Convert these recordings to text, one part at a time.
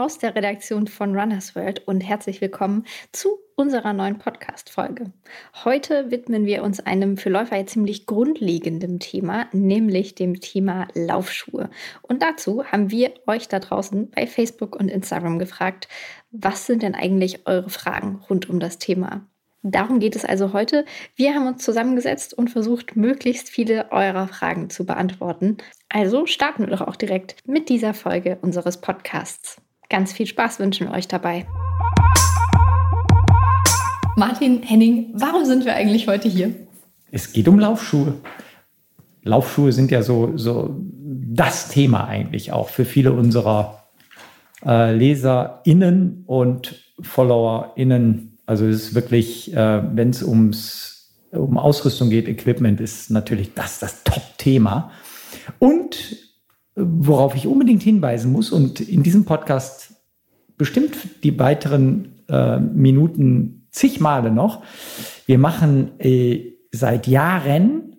aus der Redaktion von Runners World und herzlich willkommen zu unserer neuen Podcast-Folge. Heute widmen wir uns einem für Läufer ja ziemlich grundlegenden Thema, nämlich dem Thema Laufschuhe. Und dazu haben wir euch da draußen bei Facebook und Instagram gefragt, was sind denn eigentlich eure Fragen rund um das Thema? Darum geht es also heute. Wir haben uns zusammengesetzt und versucht, möglichst viele eurer Fragen zu beantworten. Also starten wir doch auch direkt mit dieser Folge unseres Podcasts. Ganz viel Spaß wünschen wir euch dabei. Martin, Henning, warum sind wir eigentlich heute hier? Es geht um Laufschuhe. Laufschuhe sind ja so, so das Thema eigentlich auch für viele unserer äh, LeserInnen und FollowerInnen. Also es ist wirklich, äh, wenn es ums um Ausrüstung geht, Equipment ist natürlich das das Top-Thema. Und worauf ich unbedingt hinweisen muss und in diesem Podcast bestimmt die weiteren äh, Minuten zig Male noch. Wir machen äh, seit Jahren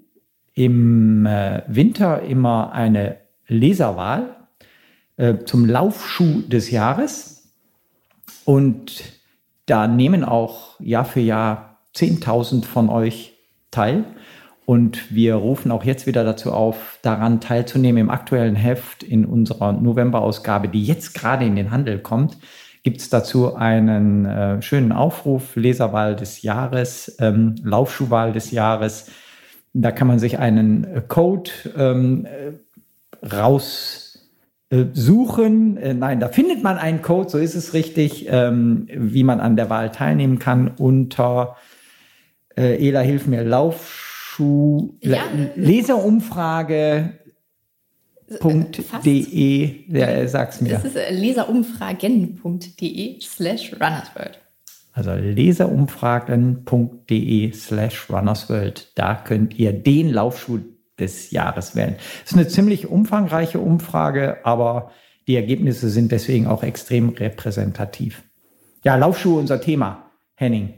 im äh, Winter immer eine Leserwahl äh, zum Laufschuh des Jahres. Und da nehmen auch Jahr für Jahr 10.000 von euch teil. Und wir rufen auch jetzt wieder dazu auf, daran teilzunehmen. Im aktuellen Heft in unserer November-Ausgabe, die jetzt gerade in den Handel kommt, gibt es dazu einen äh, schönen Aufruf, Leserwahl des Jahres, ähm, Laufschuhwahl des Jahres. Da kann man sich einen äh, Code ähm, äh, raussuchen. Äh, nein, da findet man einen Code, so ist es richtig, ähm, wie man an der Wahl teilnehmen kann unter Ela, hilf mir, Laufschuh Schuh, ja. Leserumfrage. .de, der sag's mir. Das ist äh, leserumfragen.de slash runnersworld. Also leserumfragen.de slash runnersworld. Da könnt ihr den Laufschuh des Jahres wählen. Das ist eine ziemlich umfangreiche Umfrage, aber die Ergebnisse sind deswegen auch extrem repräsentativ. Ja, Laufschuhe unser Thema, Henning.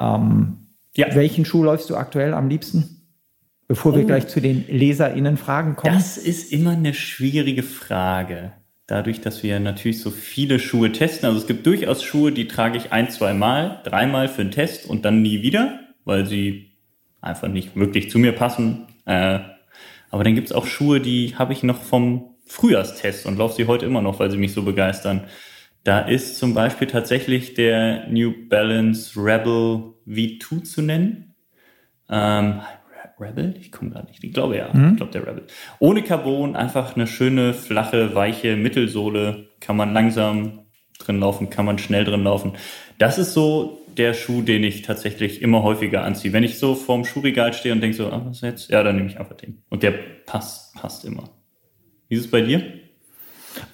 Ähm, ja. Welchen Schuh läufst du aktuell am liebsten? Bevor wir oh. gleich zu den LeserInnen-Fragen kommen. Das ist immer eine schwierige Frage. Dadurch, dass wir natürlich so viele Schuhe testen. Also es gibt durchaus Schuhe, die trage ich ein, zwei Mal, dreimal für einen Test und dann nie wieder, weil sie einfach nicht wirklich zu mir passen. Äh, aber dann gibt es auch Schuhe, die habe ich noch vom Frühjahrstest und laufe sie heute immer noch, weil sie mich so begeistern. Da ist zum Beispiel tatsächlich der New Balance Rebel V2 zu nennen. Ähm, Rebel? Ich komme gar nicht. Ich glaube ja. Mhm. Ich glaube der Rebel. Ohne Carbon, einfach eine schöne, flache, weiche Mittelsohle. Kann man langsam drin laufen, kann man schnell drin laufen. Das ist so der Schuh, den ich tatsächlich immer häufiger anziehe. Wenn ich so vorm Schuhregal stehe und denke so, ah, was jetzt? Ja, dann nehme ich einfach den. Und der passt, passt immer. Wie ist es bei dir?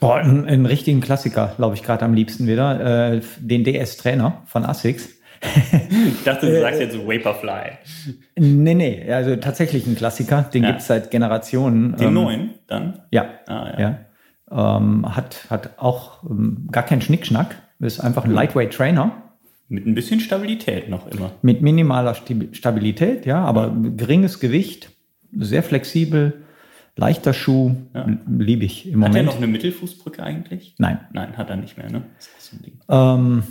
Boah, einen, einen richtigen Klassiker, glaube ich, gerade am liebsten wieder. Äh, den DS-Trainer von Asics. ich dachte, du sagst jetzt Vaporfly. Nee, nee, also tatsächlich ein Klassiker. Den ja. gibt es seit Generationen. Den ähm, neuen dann? Ja. Ah, ja. ja. Ähm, hat, hat auch ähm, gar keinen Schnickschnack. Ist einfach ein Lightweight Trainer. Mit ein bisschen Stabilität noch immer. Mit minimaler Stabilität, ja, aber ja. geringes Gewicht, sehr flexibel Leichter Schuh, ja. liebe ich im Moment. Hat er noch eine Mittelfußbrücke eigentlich? Nein. Nein, hat er nicht mehr, ne? So ähm,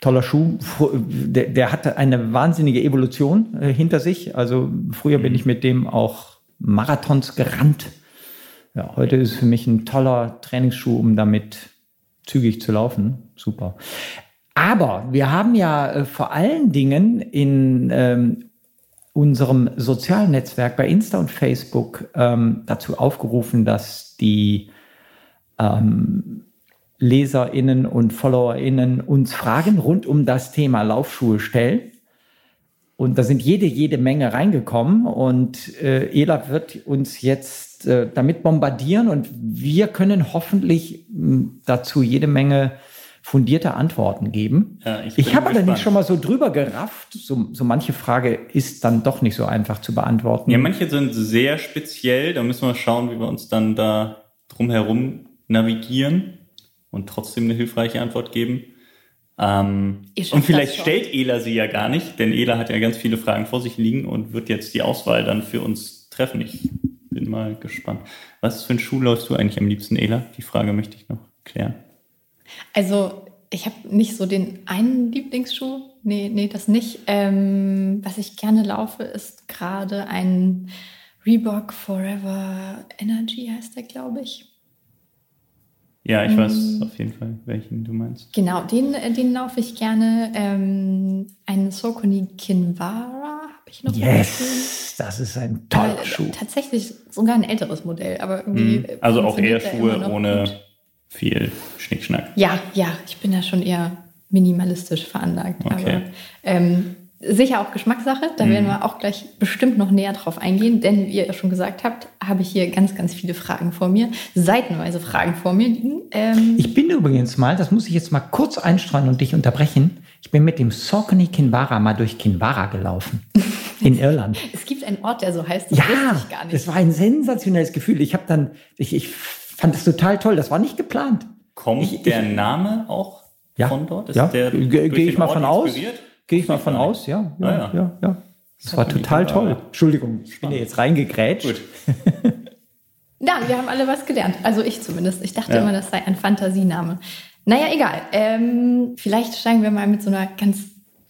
toller Schuh. Der, der hatte eine wahnsinnige Evolution äh, hinter sich. Also früher mhm. bin ich mit dem auch Marathons gerannt. Ja, heute ist es für mich ein toller Trainingsschuh, um damit zügig zu laufen. Super. Aber wir haben ja äh, vor allen Dingen in ähm, unserem sozialen Netzwerk bei Insta und Facebook ähm, dazu aufgerufen, dass die ähm, LeserInnen und FollowerInnen uns Fragen rund um das Thema Laufschuhe stellen. Und da sind jede, jede Menge reingekommen und äh, Ela wird uns jetzt äh, damit bombardieren und wir können hoffentlich dazu jede Menge fundierte Antworten geben. Ja, ich ich habe allerdings schon mal so drüber gerafft, so, so manche Frage ist dann doch nicht so einfach zu beantworten. Ja, manche sind sehr speziell, da müssen wir schauen, wie wir uns dann da drumherum navigieren und trotzdem eine hilfreiche Antwort geben. Ähm, und vielleicht stellt Ela sie ja gar nicht, denn Ela hat ja ganz viele Fragen vor sich liegen und wird jetzt die Auswahl dann für uns treffen. Ich bin mal gespannt. Was für ein Schuh läufst du eigentlich am liebsten, Ela? Die Frage möchte ich noch klären. Also ich habe nicht so den einen Lieblingsschuh. Nee, nee, das nicht. Ähm, was ich gerne laufe, ist gerade ein Reebok Forever Energy, heißt der, glaube ich. Ja, ich weiß mm. auf jeden Fall, welchen du meinst. Genau, den, äh, den laufe ich gerne. Ähm, einen Sokoni Kinvara habe ich noch. Yes, das ist ein toller äh, Schuh. Tatsächlich sogar ein älteres Modell, aber irgendwie. Mm. Also auch eher Schuhe ohne gut. Viel Schnickschnack. Ja, ja, ich bin ja schon eher minimalistisch veranlagt. Okay. Aber ähm, sicher auch Geschmackssache, da werden mhm. wir auch gleich bestimmt noch näher drauf eingehen, denn wie ihr schon gesagt habt, habe ich hier ganz, ganz viele Fragen vor mir, seitenweise Fragen vor mir liegen. Ähm ich bin übrigens mal, das muss ich jetzt mal kurz einstreuen und dich unterbrechen, ich bin mit dem Saucony Kinvara mal durch Kinvara gelaufen. In Irland. es gibt einen Ort, der so heißt, das ja, wusste ich gar nicht. Das war ein sensationelles Gefühl. Ich habe dann, ich, ich fand das total toll. Das war nicht geplant. Kommt ich, der Name auch ja, von dort? Ist ja, gehe ich mal von aus. Gehe ich mal von aus, ja. Ja, ah, ja. ja, ja. Das, das war total toll. Entschuldigung, ich bin ja jetzt reingegrätscht. Gut. ja, wir haben alle was gelernt. Also ich zumindest. Ich dachte ja. immer, das sei ein Fantasiename. Naja, egal. Ähm, vielleicht steigen wir mal mit so einer ganz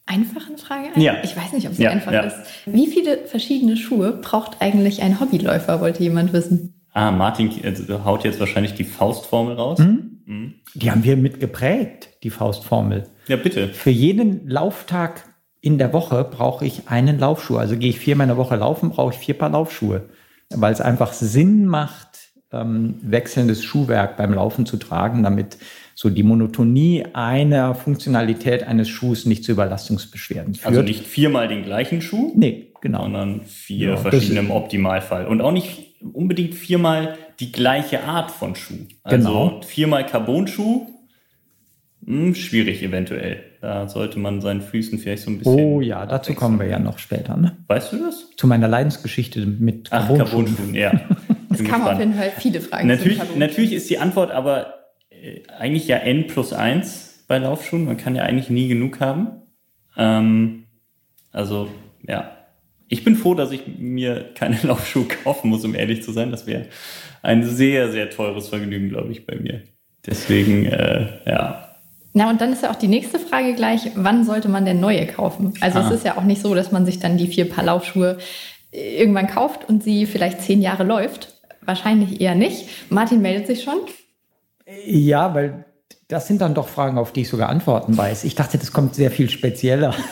einfachen Frage ein. Ja. Ich weiß nicht, ob sie ja, einfach ja. ist. Wie viele verschiedene Schuhe braucht eigentlich ein Hobbyläufer, wollte jemand wissen. Ah, Martin also, haut jetzt wahrscheinlich die Faustformel raus. Mhm. Mhm. Die haben wir mit geprägt, die Faustformel. Ja, bitte. Für jeden Lauftag in der Woche brauche ich einen Laufschuh. Also gehe ich viermal in der Woche laufen, brauche ich vier Paar Laufschuhe. Weil es einfach Sinn macht, ähm, wechselndes Schuhwerk beim Laufen zu tragen, damit so die Monotonie einer Funktionalität eines Schuhs nicht zu Überlastungsbeschwerden führt. Also nicht viermal den gleichen Schuh? Nee, genau. Sondern vier ja, verschiedene im Optimalfall. Und auch nicht unbedingt viermal die gleiche Art von Schuh. Also genau. viermal Carbon-Schuh hm, schwierig eventuell. Da sollte man seinen Füßen vielleicht so ein bisschen. Oh ja, dazu kommen wir ja noch später. Ne? Weißt du das? Zu meiner Leidensgeschichte mit Carbon-Schuhen. Carbon ja. es kam auf jeden Fall viele Fragen. Natürlich, natürlich ist die Antwort aber äh, eigentlich ja N plus 1 bei Laufschuhen. Man kann ja eigentlich nie genug haben. Ähm, also, ja. Ich bin froh, dass ich mir keine Laufschuhe kaufen muss, um ehrlich zu sein. Das wäre ein sehr, sehr teures Vergnügen, glaube ich, bei mir. Deswegen, äh, ja, na, und dann ist ja auch die nächste Frage gleich, wann sollte man denn neue kaufen? Also ah. es ist ja auch nicht so, dass man sich dann die vier Paar Laufschuhe äh, irgendwann kauft und sie vielleicht zehn Jahre läuft. Wahrscheinlich eher nicht. Martin meldet sich schon. Ja, weil das sind dann doch Fragen, auf die ich sogar Antworten weiß. Ich dachte, das kommt sehr viel spezieller.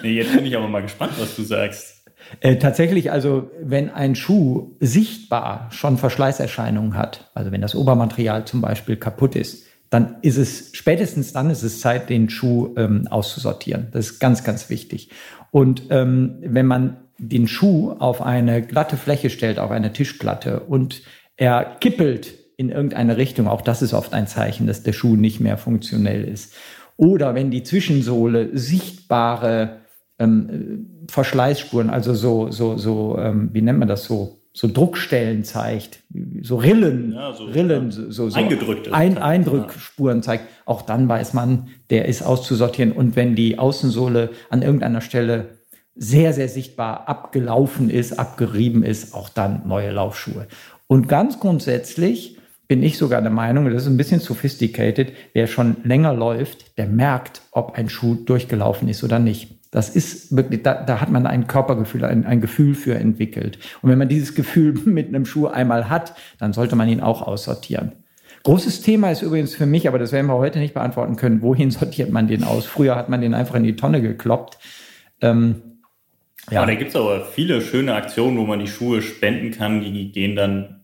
nee, jetzt bin ich aber mal gespannt, was du sagst. Äh, tatsächlich, also wenn ein Schuh sichtbar schon Verschleißerscheinungen hat, also wenn das Obermaterial zum Beispiel kaputt ist, dann ist es, spätestens dann ist es Zeit, den Schuh ähm, auszusortieren. Das ist ganz, ganz wichtig. Und ähm, wenn man den Schuh auf eine glatte Fläche stellt, auf eine Tischplatte und er kippelt in irgendeine Richtung, auch das ist oft ein Zeichen, dass der Schuh nicht mehr funktionell ist. Oder wenn die Zwischensohle sichtbare ähm, Verschleißspuren, also so, so, so, ähm, wie nennt man das so, so Druckstellen zeigt, so Rillen, ja, so, Rillen, so, so, eingedrückte ein, Eindrückspuren zeigt, auch dann weiß man, der ist auszusortieren. Und wenn die Außensohle an irgendeiner Stelle sehr, sehr sichtbar abgelaufen ist, abgerieben ist, auch dann neue Laufschuhe. Und ganz grundsätzlich bin ich sogar der Meinung, das ist ein bisschen sophisticated, wer schon länger läuft, der merkt, ob ein Schuh durchgelaufen ist oder nicht. Das ist wirklich, da, da hat man ein Körpergefühl, ein, ein Gefühl für entwickelt. Und wenn man dieses Gefühl mit einem Schuh einmal hat, dann sollte man ihn auch aussortieren. Großes Thema ist übrigens für mich, aber das werden wir heute nicht beantworten können, wohin sortiert man den aus? Früher hat man den einfach in die Tonne gekloppt. Ähm, ja. Aber da gibt es aber viele schöne Aktionen, wo man die Schuhe spenden kann. Die gehen dann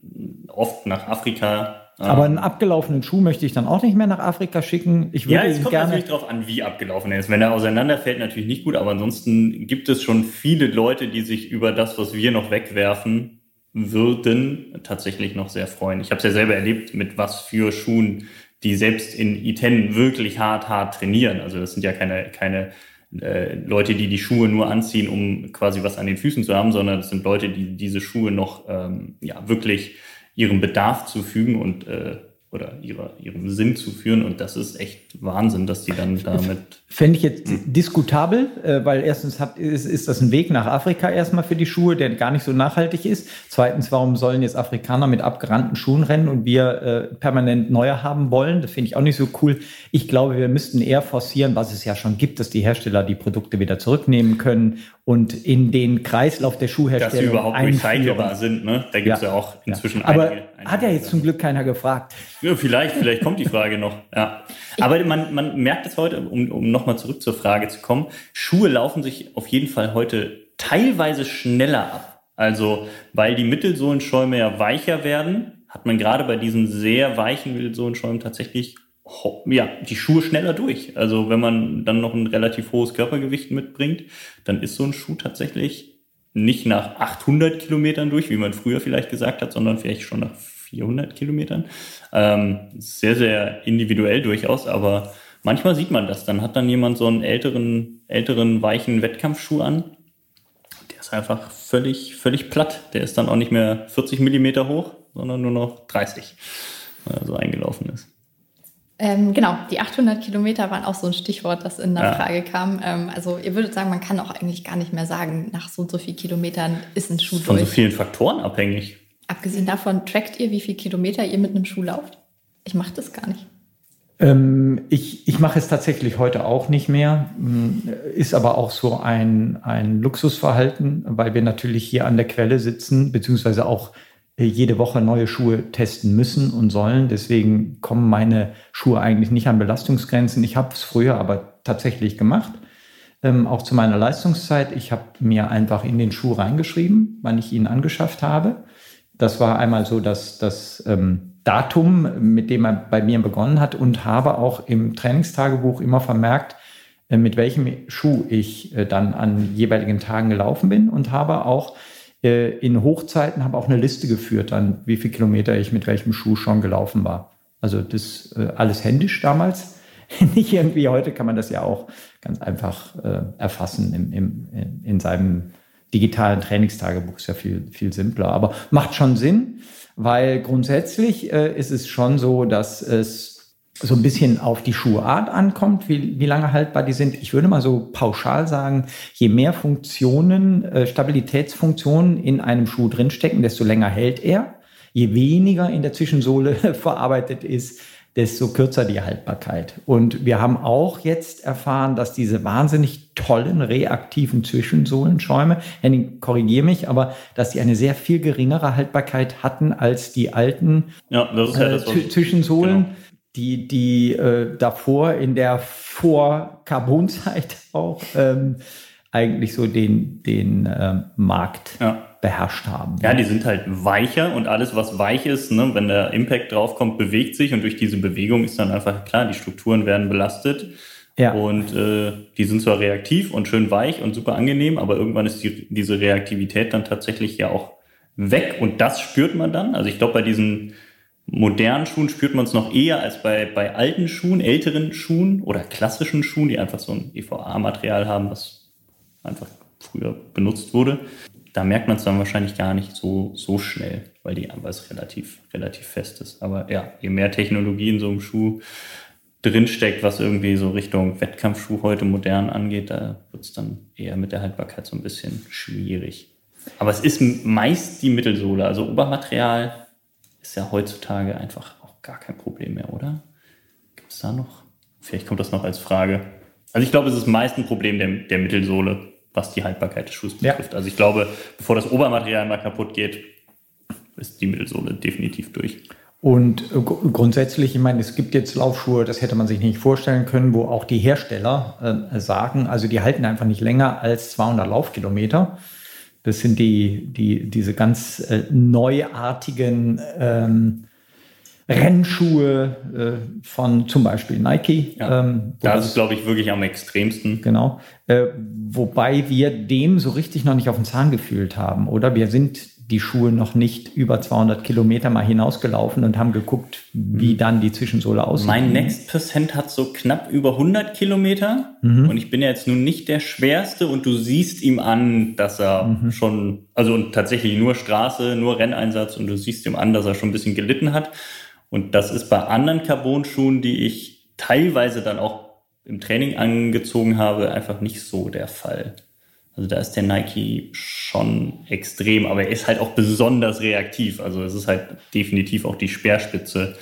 oft nach Afrika aber einen abgelaufenen Schuh möchte ich dann auch nicht mehr nach Afrika schicken. Ich würde ja, es kommt gerne natürlich darauf an, wie abgelaufen er ist. Wenn er auseinanderfällt, natürlich nicht gut, aber ansonsten gibt es schon viele Leute, die sich über das, was wir noch wegwerfen würden, tatsächlich noch sehr freuen. Ich habe es ja selber erlebt, mit was für Schuhen die selbst in Iten wirklich hart, hart trainieren. Also das sind ja keine, keine äh, Leute, die die Schuhe nur anziehen, um quasi was an den Füßen zu haben, sondern das sind Leute, die diese Schuhe noch ähm, ja wirklich ihrem Bedarf zufügen und, äh, oder ihrer, ihrem Sinn zu führen. Und das ist echt Wahnsinn, dass die dann damit. Fände ich jetzt hm. diskutabel, äh, weil erstens hat, ist, ist das ein Weg nach Afrika erstmal für die Schuhe, der gar nicht so nachhaltig ist. Zweitens, warum sollen jetzt Afrikaner mit abgerannten Schuhen rennen und wir äh, permanent neue haben wollen? Das finde ich auch nicht so cool. Ich glaube, wir müssten eher forcieren, was es ja schon gibt, dass die Hersteller die Produkte wieder zurücknehmen können und in den Kreislauf der Schuhherstellung Dass sie überhaupt recycelbar sind, ne? Da gibt es ja. ja. auch inzwischen ja. Aber einige hat ja jetzt zum Glück keiner gefragt. Ja, vielleicht, vielleicht kommt die Frage noch. Ja. Aber man, man merkt es heute, um, um nochmal zurück zur Frage zu kommen, Schuhe laufen sich auf jeden Fall heute teilweise schneller ab. Also, weil die Mittelsohlenschäume ja weicher werden, hat man gerade bei diesen sehr weichen Mittelsohlenschäumen tatsächlich ja, die Schuhe schneller durch. Also wenn man dann noch ein relativ hohes Körpergewicht mitbringt, dann ist so ein Schuh tatsächlich nicht nach 800 Kilometern durch, wie man früher vielleicht gesagt hat, sondern vielleicht schon nach 400 Kilometern. Ähm, sehr, sehr individuell durchaus, aber manchmal sieht man das. Dann hat dann jemand so einen älteren, älteren, weichen Wettkampfschuh an. Der ist einfach völlig, völlig platt. Der ist dann auch nicht mehr 40 Millimeter hoch, sondern nur noch 30, weil er so eingelaufen ist. Ähm, genau, die 800 Kilometer waren auch so ein Stichwort, das in der ja. Frage kam. Ähm, also ihr würdet sagen, man kann auch eigentlich gar nicht mehr sagen, nach so und so vielen Kilometern ist ein Schuh Von durch. so vielen Faktoren abhängig. Abgesehen davon, trackt ihr, wie viele Kilometer ihr mit einem Schuh lauft? Ich mache das gar nicht. Ähm, ich ich mache es tatsächlich heute auch nicht mehr, hm, ist aber auch so ein, ein Luxusverhalten, weil wir natürlich hier an der Quelle sitzen, beziehungsweise auch jede Woche neue Schuhe testen müssen und sollen. Deswegen kommen meine Schuhe eigentlich nicht an Belastungsgrenzen. Ich habe es früher aber tatsächlich gemacht, ähm, auch zu meiner Leistungszeit. Ich habe mir einfach in den Schuh reingeschrieben, wann ich ihn angeschafft habe. Das war einmal so dass das ähm, Datum, mit dem er bei mir begonnen hat und habe auch im Trainingstagebuch immer vermerkt, äh, mit welchem Schuh ich äh, dann an jeweiligen Tagen gelaufen bin und habe auch äh, in Hochzeiten habe auch eine Liste geführt, an wie viele Kilometer ich mit welchem Schuh schon gelaufen war. Also das äh, alles händisch damals. Nicht irgendwie heute kann man das ja auch ganz einfach äh, erfassen im, im, in seinem digitalen Trainingstagebuch. Ist ja viel, viel simpler, aber macht schon Sinn, weil grundsätzlich äh, ist es schon so, dass es so ein bisschen auf die Schuhart ankommt, wie, wie lange haltbar die sind. Ich würde mal so pauschal sagen, je mehr Funktionen, äh, Stabilitätsfunktionen in einem Schuh drinstecken, desto länger hält er. Je weniger in der Zwischensohle verarbeitet ist, desto kürzer die Haltbarkeit. Und wir haben auch jetzt erfahren, dass diese wahnsinnig tollen reaktiven Zwischensohlenschäume, Henning, korrigiere mich, aber dass die eine sehr viel geringere Haltbarkeit hatten als die alten ja, das ist ja das, äh, Zwischensohlen. Genau die, die äh, davor in der Vor-Carbon-Zeit auch ähm, eigentlich so den, den äh, Markt ja. Beherrscht haben. Ja, die sind halt weicher und alles, was weich ist, ne, wenn der Impact draufkommt, bewegt sich und durch diese Bewegung ist dann einfach klar, die Strukturen werden belastet. Ja. Und äh, die sind zwar reaktiv und schön weich und super angenehm, aber irgendwann ist die, diese Reaktivität dann tatsächlich ja auch weg und das spürt man dann. Also ich glaube, bei diesen modernen Schuhen spürt man es noch eher als bei, bei alten Schuhen, älteren Schuhen oder klassischen Schuhen, die einfach so ein EVA-Material haben, was einfach früher benutzt wurde. Da merkt man es dann wahrscheinlich gar nicht so, so schnell, weil, die, es relativ, relativ fest ist. Aber ja, je mehr Technologie in so einem Schuh drinsteckt, was irgendwie so Richtung Wettkampfschuh heute modern angeht, da wird es dann eher mit der Haltbarkeit so ein bisschen schwierig. Aber es ist meist die Mittelsohle, also Obermaterial ist ja heutzutage einfach auch gar kein Problem mehr, oder? Gibt es da noch? Vielleicht kommt das noch als Frage. Also ich glaube, es ist meist ein Problem der, der Mittelsohle, was die Haltbarkeit des Schuhs betrifft. Ja. Also ich glaube, bevor das Obermaterial mal kaputt geht, ist die Mittelsohle definitiv durch. Und äh, grundsätzlich, ich meine, es gibt jetzt Laufschuhe, das hätte man sich nicht vorstellen können, wo auch die Hersteller äh, sagen, also die halten einfach nicht länger als 200 Laufkilometer. Das sind die, die, diese ganz äh, neuartigen ähm, Rennschuhe äh, von zum Beispiel Nike. Ja, ähm, das ist, glaube ich, wirklich am extremsten. Genau. Äh, wobei wir dem so richtig noch nicht auf den Zahn gefühlt haben, oder? Wir sind die Schuhe noch nicht über 200 Kilometer mal hinausgelaufen und haben geguckt, wie mhm. dann die Zwischensohle aussieht. Mein Next Percent hat so knapp über 100 Kilometer mhm. und ich bin ja jetzt nun nicht der Schwerste und du siehst ihm an, dass er mhm. schon, also tatsächlich nur Straße, nur Renneinsatz und du siehst ihm an, dass er schon ein bisschen gelitten hat. Und das ist bei anderen Carbon-Schuhen, die ich teilweise dann auch im Training angezogen habe, einfach nicht so der Fall. Also da ist der Nike schon extrem, aber er ist halt auch besonders reaktiv. Also es ist halt definitiv auch die Speerspitze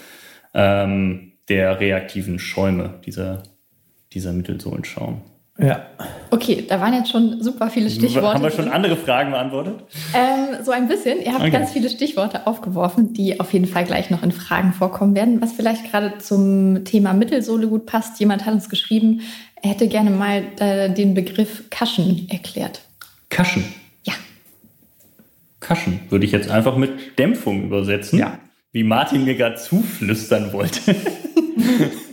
ähm, der reaktiven Schäume, dieser, dieser Mittelsohlenschaum. Ja. Okay, da waren jetzt schon super viele Stichworte. Haben wir schon andere Fragen beantwortet? Ähm, so ein bisschen. Ihr habt okay. ganz viele Stichworte aufgeworfen, die auf jeden Fall gleich noch in Fragen vorkommen werden. Was vielleicht gerade zum Thema Mittelsohle gut passt. Jemand hat uns geschrieben, er hätte gerne mal äh, den Begriff Kaschen erklärt. Kaschen? Ja. Kaschen würde ich jetzt einfach mit Dämpfung übersetzen. Ja. Wie Martin mir gerade zuflüstern wollte.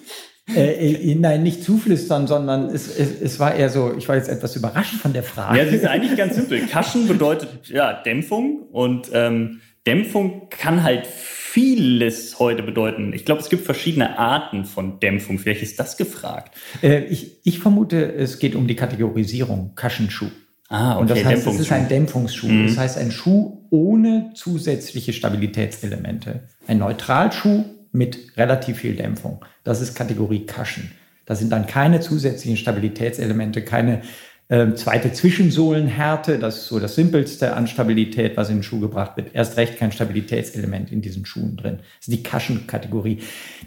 Äh, äh, nein, nicht zuflüstern, sondern es, es, es, war eher so, ich war jetzt etwas überrascht von der Frage. Ja, sie ist eigentlich ganz simpel. Kaschen bedeutet ja Dämpfung und ähm, Dämpfung kann halt vieles heute bedeuten. Ich glaube, es gibt verschiedene Arten von Dämpfung. Vielleicht ist das gefragt. Äh, ich, ich vermute, es geht um die Kategorisierung Kaschenschuh. Ah, okay. Und das heißt, es ist ein Dämpfungsschuh. Mhm. Das heißt, ein Schuh ohne zusätzliche Stabilitätselemente. Ein Neutralschuh mit relativ viel Dämpfung. Das ist Kategorie Cushion. Da sind dann keine zusätzlichen Stabilitätselemente, keine äh, zweite Zwischensohlenhärte. Das ist so das Simpelste an Stabilität, was in den Schuh gebracht wird. Erst recht kein Stabilitätselement in diesen Schuhen drin. Das ist die Cushion-Kategorie.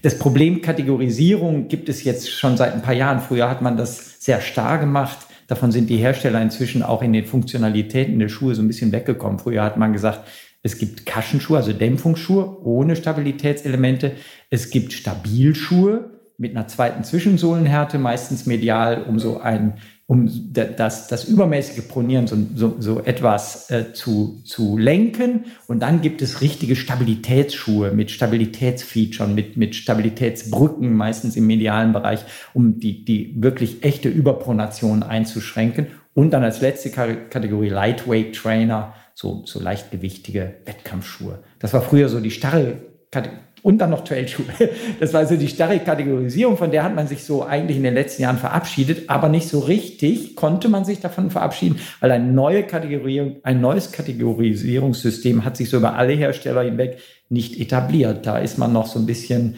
Das Problem Kategorisierung gibt es jetzt schon seit ein paar Jahren. Früher hat man das sehr starr gemacht. Davon sind die Hersteller inzwischen auch in den Funktionalitäten der Schuhe so ein bisschen weggekommen. Früher hat man gesagt, es gibt Kaschenschuhe, also Dämpfungsschuhe ohne Stabilitätselemente. Es gibt Stabilschuhe mit einer zweiten Zwischensohlenhärte, meistens medial, um so ein, um das, das übermäßige Pronieren so, so, so etwas äh, zu, zu lenken. Und dann gibt es richtige Stabilitätsschuhe mit Stabilitätsfeaturen, mit, mit Stabilitätsbrücken, meistens im medialen Bereich, um die, die wirklich echte Überpronation einzuschränken. Und dann als letzte Kategorie Lightweight Trainer, so, so leichtgewichtige Wettkampfschuhe. Das war früher so die starre Kategorie. Und dann noch Trailschuhe. Das war so die starre Kategorisierung, von der hat man sich so eigentlich in den letzten Jahren verabschiedet, aber nicht so richtig konnte man sich davon verabschieden, weil eine neue Kategorisierung, ein neues Kategorisierungssystem hat sich so über alle Hersteller hinweg nicht etabliert. Da ist man noch so ein bisschen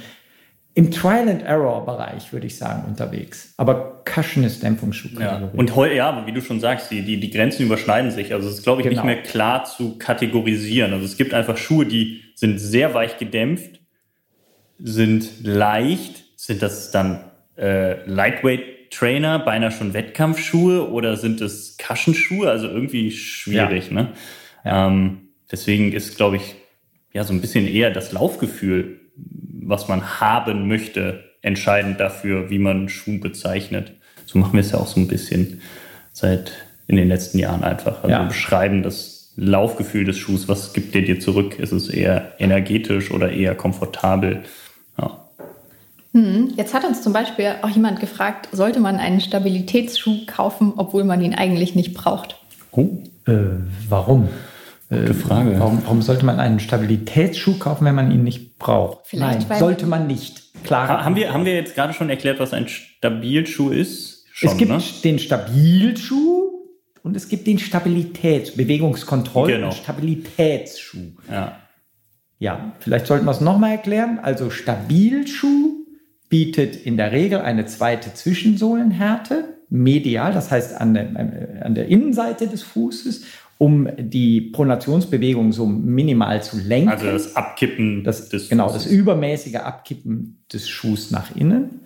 im Trial-and-Error-Bereich, würde ich sagen, unterwegs. Aber Cushion ist Dämpfungsschuhkategorie. Ja. Und heute, ja, wie du schon sagst, die, die, die Grenzen überschneiden sich. Also es ist, glaube ich, genau. nicht mehr klar zu kategorisieren. Also es gibt einfach Schuhe, die sind sehr weich gedämpft, sind leicht. Sind das dann äh, Lightweight Trainer, beinahe schon Wettkampfschuhe oder sind es Kaschenschuhe? Also irgendwie schwierig, ja. ne? Ja. Ähm, deswegen ist, glaube ich, ja, so ein bisschen eher das Laufgefühl was man haben möchte, entscheidend dafür, wie man Schuh bezeichnet. So machen wir es ja auch so ein bisschen seit in den letzten Jahren einfach. Also ja. wir beschreiben das Laufgefühl des Schuhs. Was gibt der dir zurück? Ist es eher energetisch oder eher komfortabel? Ja. Hm, jetzt hat uns zum Beispiel auch jemand gefragt, sollte man einen Stabilitätsschuh kaufen, obwohl man ihn eigentlich nicht braucht? Oh, äh, warum? Gute äh, Frage. Warum, warum, sollte man einen Stabilitätsschuh kaufen, wenn man ihn nicht braucht? Vielleicht, Nein, sollte man nicht. Klar. Ha, haben, wir, haben wir jetzt gerade schon erklärt, was ein Stabilschuh ist? Schon, es gibt ne? den Stabilschuh und es gibt den Stabilitäts-, Bewegungskontroll- genau. und Stabilitätsschuh. Ja. Ja, vielleicht sollten wir es nochmal erklären. Also Stabilschuh bietet in der Regel eine zweite Zwischensohlenhärte, medial, das heißt an der, an der Innenseite des Fußes um die Pronationsbewegung so minimal zu lenken. Also das Abkippen das, des Genau, das übermäßige Abkippen des Schuhs nach innen.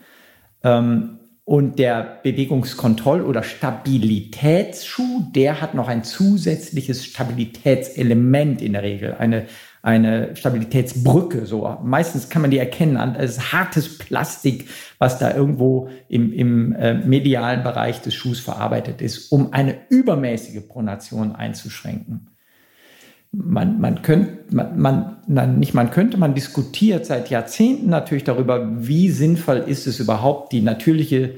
Ähm, und der Bewegungskontroll- oder Stabilitätsschuh, der hat noch ein zusätzliches Stabilitätselement in der Regel, eine eine Stabilitätsbrücke. So meistens kann man die erkennen an als hartes Plastik, was da irgendwo im, im äh, medialen Bereich des Schuhs verarbeitet ist, um eine übermäßige Pronation einzuschränken. Man, man könnte, man, man, nicht man könnte, man diskutiert seit Jahrzehnten natürlich darüber, wie sinnvoll ist es überhaupt, die natürliche,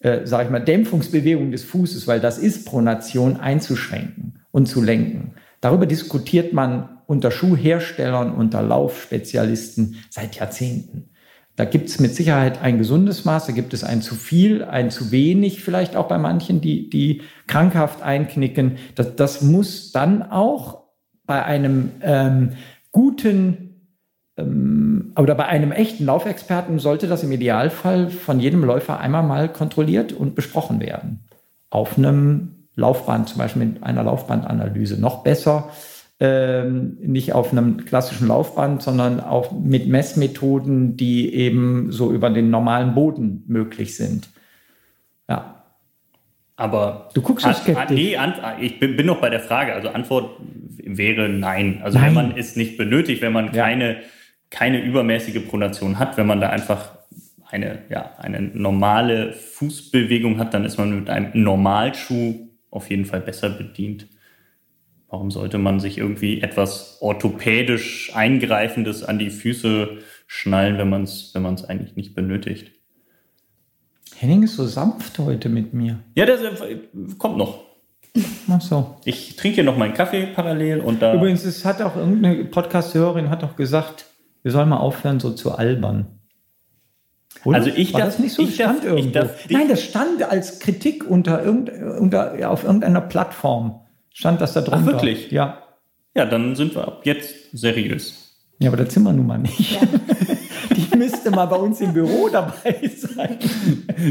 äh, sage ich mal, Dämpfungsbewegung des Fußes, weil das ist Pronation, einzuschränken und zu lenken. Darüber diskutiert man unter Schuhherstellern, unter Laufspezialisten seit Jahrzehnten. Da gibt es mit Sicherheit ein gesundes Maß, da gibt es ein zu viel, ein zu wenig, vielleicht auch bei manchen, die, die krankhaft einknicken. Das, das muss dann auch bei einem ähm, guten ähm, oder bei einem echten Laufexperten sollte das im Idealfall von jedem Läufer einmal mal kontrolliert und besprochen werden. Auf einem Laufband, zum Beispiel mit einer Laufbandanalyse. Noch besser, ähm, nicht auf einem klassischen Laufband, sondern auch mit Messmethoden, die eben so über den normalen Boden möglich sind. Ja. Aber du guckst so skeptisch. Nee, ich bin, bin noch bei der Frage. Also Antwort wäre nein. Also nein. wenn man es nicht benötigt, wenn man ja. keine keine übermäßige Pronation hat, wenn man da einfach eine, ja, eine normale Fußbewegung hat, dann ist man mit einem Normalschuh auf jeden Fall besser bedient. Warum sollte man sich irgendwie etwas orthopädisch Eingreifendes an die Füße schnallen, wenn man es wenn eigentlich nicht benötigt? Henning ist so sanft heute mit mir. Ja, der äh, kommt noch. Ach so. Ich trinke hier noch meinen Kaffee parallel und da. Übrigens, es hat auch irgendeine Podcast-Hörerin hat auch gesagt, wir sollen mal aufhören, so zu albern. Oder? Also ich War darf, das nicht so ich stand darf, irgendwo. darf Nein, das stand als Kritik unter, irgend, unter ja, auf irgendeiner Plattform. Stand das da drunter. Ach, wirklich? Ja. Ja, dann sind wir ab jetzt seriös. Ja, aber das sind wir nun mal nicht. Ja. Die müsste mal bei uns im Büro dabei sein.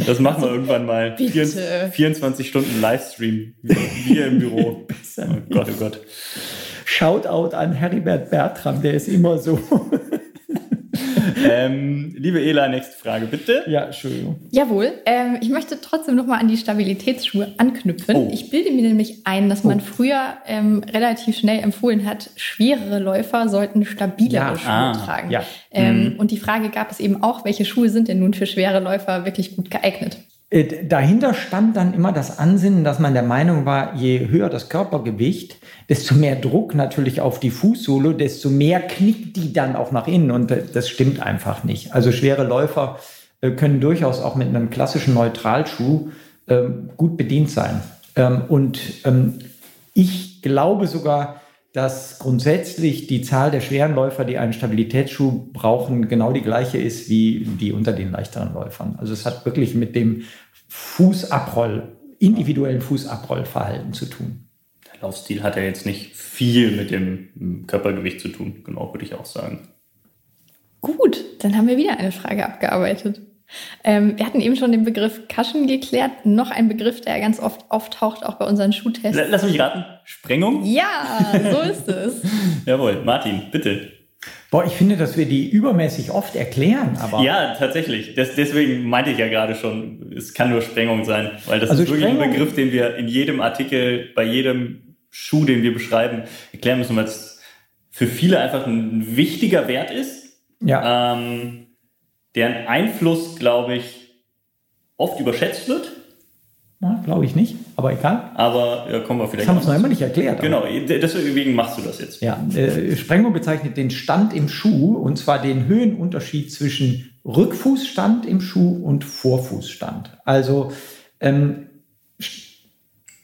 Das machen wir irgendwann mal. Bitte. 24 Stunden Livestream. Wir im Büro. Besser oh Gott, oh Gott. Shoutout an Heribert Bertram, der ist immer so. Ähm, liebe Ela, nächste Frage, bitte. Ja, Entschuldigung. Jawohl. Ähm, ich möchte trotzdem nochmal an die Stabilitätsschuhe anknüpfen. Oh. Ich bilde mir nämlich ein, dass man oh. früher ähm, relativ schnell empfohlen hat, schwerere Läufer sollten stabilere ja. Schuhe ah. tragen. Ja. Ähm, mhm. Und die Frage gab es eben auch, welche Schuhe sind denn nun für schwere Läufer wirklich gut geeignet? Äh, dahinter stand dann immer das Ansinnen, dass man der Meinung war, je höher das Körpergewicht, desto mehr Druck natürlich auf die Fußsohle, desto mehr knickt die dann auch nach innen. Und das stimmt einfach nicht. Also schwere Läufer äh, können durchaus auch mit einem klassischen Neutralschuh ähm, gut bedient sein. Ähm, und ähm, ich glaube sogar, dass grundsätzlich die Zahl der schweren Läufer, die einen Stabilitätsschuh brauchen, genau die gleiche ist wie die unter den leichteren Läufern. Also es hat wirklich mit dem Fußabroll, individuellen Fußabrollverhalten zu tun. Laufstil hat ja jetzt nicht viel mit dem Körpergewicht zu tun, genau, würde ich auch sagen. Gut, dann haben wir wieder eine Frage abgearbeitet. Ähm, wir hatten eben schon den Begriff Kaschen geklärt. Noch ein Begriff, der ganz oft auftaucht, auch bei unseren Schuhtests. Lass mich raten. Sprengung? Ja, so ist es. Jawohl, Martin, bitte. Boah, ich finde, dass wir die übermäßig oft erklären, aber. Ja, tatsächlich. Das, deswegen meinte ich ja gerade schon, es kann nur Sprengung sein, weil das also ist wirklich Sprengung, ein Begriff, den wir in jedem Artikel, bei jedem Schuh, den wir beschreiben, erklären müssen, weil es für viele einfach ein wichtiger Wert ist, ja. ähm, deren Einfluss, glaube ich, oft überschätzt wird. Glaube ich nicht, aber egal. Aber ja, kommen wir vielleicht. Das haben wir uns noch immer nicht erklärt. Genau, deswegen machst du das jetzt. Ja, äh, Sprengung bezeichnet den Stand im Schuh und zwar den Höhenunterschied zwischen Rückfußstand im Schuh und Vorfußstand. Also ähm,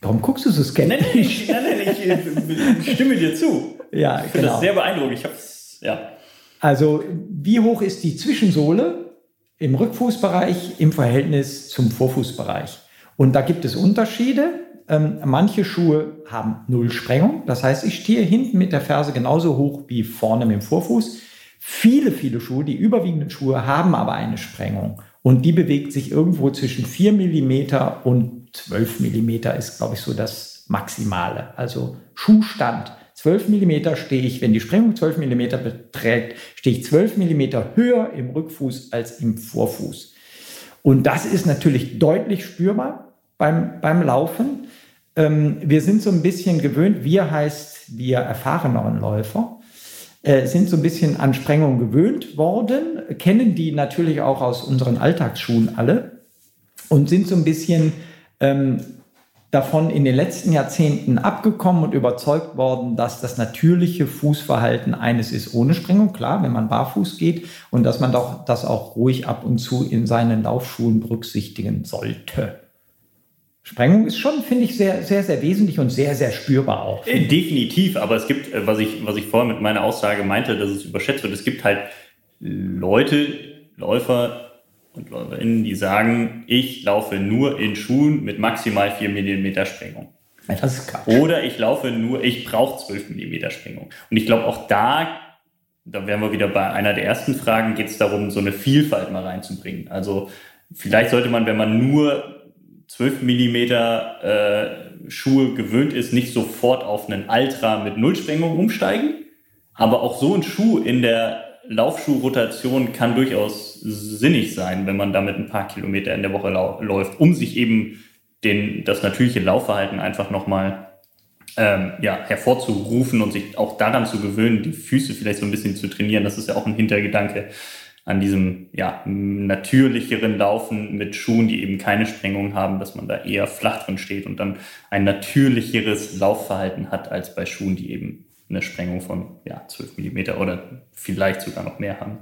Warum guckst du so skeptisch? Nein, nein, nein, ich stimme dir zu. Ja, ich finde genau. das sehr beeindruckend. Ich hab's, ja. Also, wie hoch ist die Zwischensohle im Rückfußbereich im Verhältnis zum Vorfußbereich? Und da gibt es Unterschiede. Ähm, manche Schuhe haben null Sprengung. Das heißt, ich stehe hinten mit der Ferse genauso hoch wie vorne mit dem Vorfuß. Viele, viele Schuhe, die überwiegenden Schuhe, haben aber eine Sprengung. Und die bewegt sich irgendwo zwischen 4 mm und 12 mm ist, glaube ich, so das Maximale. Also Schuhstand. 12 mm stehe ich, wenn die Sprengung 12 mm beträgt, stehe ich 12 mm höher im Rückfuß als im Vorfuß. Und das ist natürlich deutlich spürbar beim, beim Laufen. Ähm, wir sind so ein bisschen gewöhnt, wir heißt wir erfahreneren Läufer, äh, sind so ein bisschen an Sprengung gewöhnt worden, kennen die natürlich auch aus unseren Alltagsschuhen alle und sind so ein bisschen ähm, davon in den letzten Jahrzehnten abgekommen und überzeugt worden, dass das natürliche Fußverhalten eines ist ohne Sprengung, klar, wenn man barfuß geht und dass man doch das auch ruhig ab und zu in seinen Laufschuhen berücksichtigen sollte. Sprengung ist schon, finde ich, sehr, sehr, sehr wesentlich und sehr, sehr spürbar auch. Äh, definitiv, aber es gibt, äh, was ich, was ich vorher mit meiner Aussage meinte, dass es überschätzt wird, es gibt halt Leute, Läufer, und Läuferinnen, die sagen, ich laufe nur in Schuhen mit maximal 4 mm Sprengung. Das ist Quatsch. Oder ich laufe nur, ich brauche 12 mm Sprengung. Und ich glaube, auch da da wären wir wieder bei einer der ersten Fragen, geht es darum, so eine Vielfalt mal reinzubringen. Also vielleicht sollte man, wenn man nur 12 Millimeter äh, Schuhe gewöhnt ist, nicht sofort auf einen Ultra mit Nullsprengung umsteigen. Aber auch so ein Schuh in der Laufschuhrotation kann durchaus sinnig sein, wenn man damit ein paar Kilometer in der Woche läuft, um sich eben den, das natürliche Laufverhalten einfach nochmal ähm, ja, hervorzurufen und sich auch daran zu gewöhnen, die Füße vielleicht so ein bisschen zu trainieren. Das ist ja auch ein Hintergedanke an diesem ja, natürlicheren Laufen mit Schuhen, die eben keine Sprengung haben, dass man da eher flach drin steht und dann ein natürlicheres Laufverhalten hat als bei Schuhen, die eben eine Sprengung von ja, 12 Millimeter oder vielleicht sogar noch mehr haben.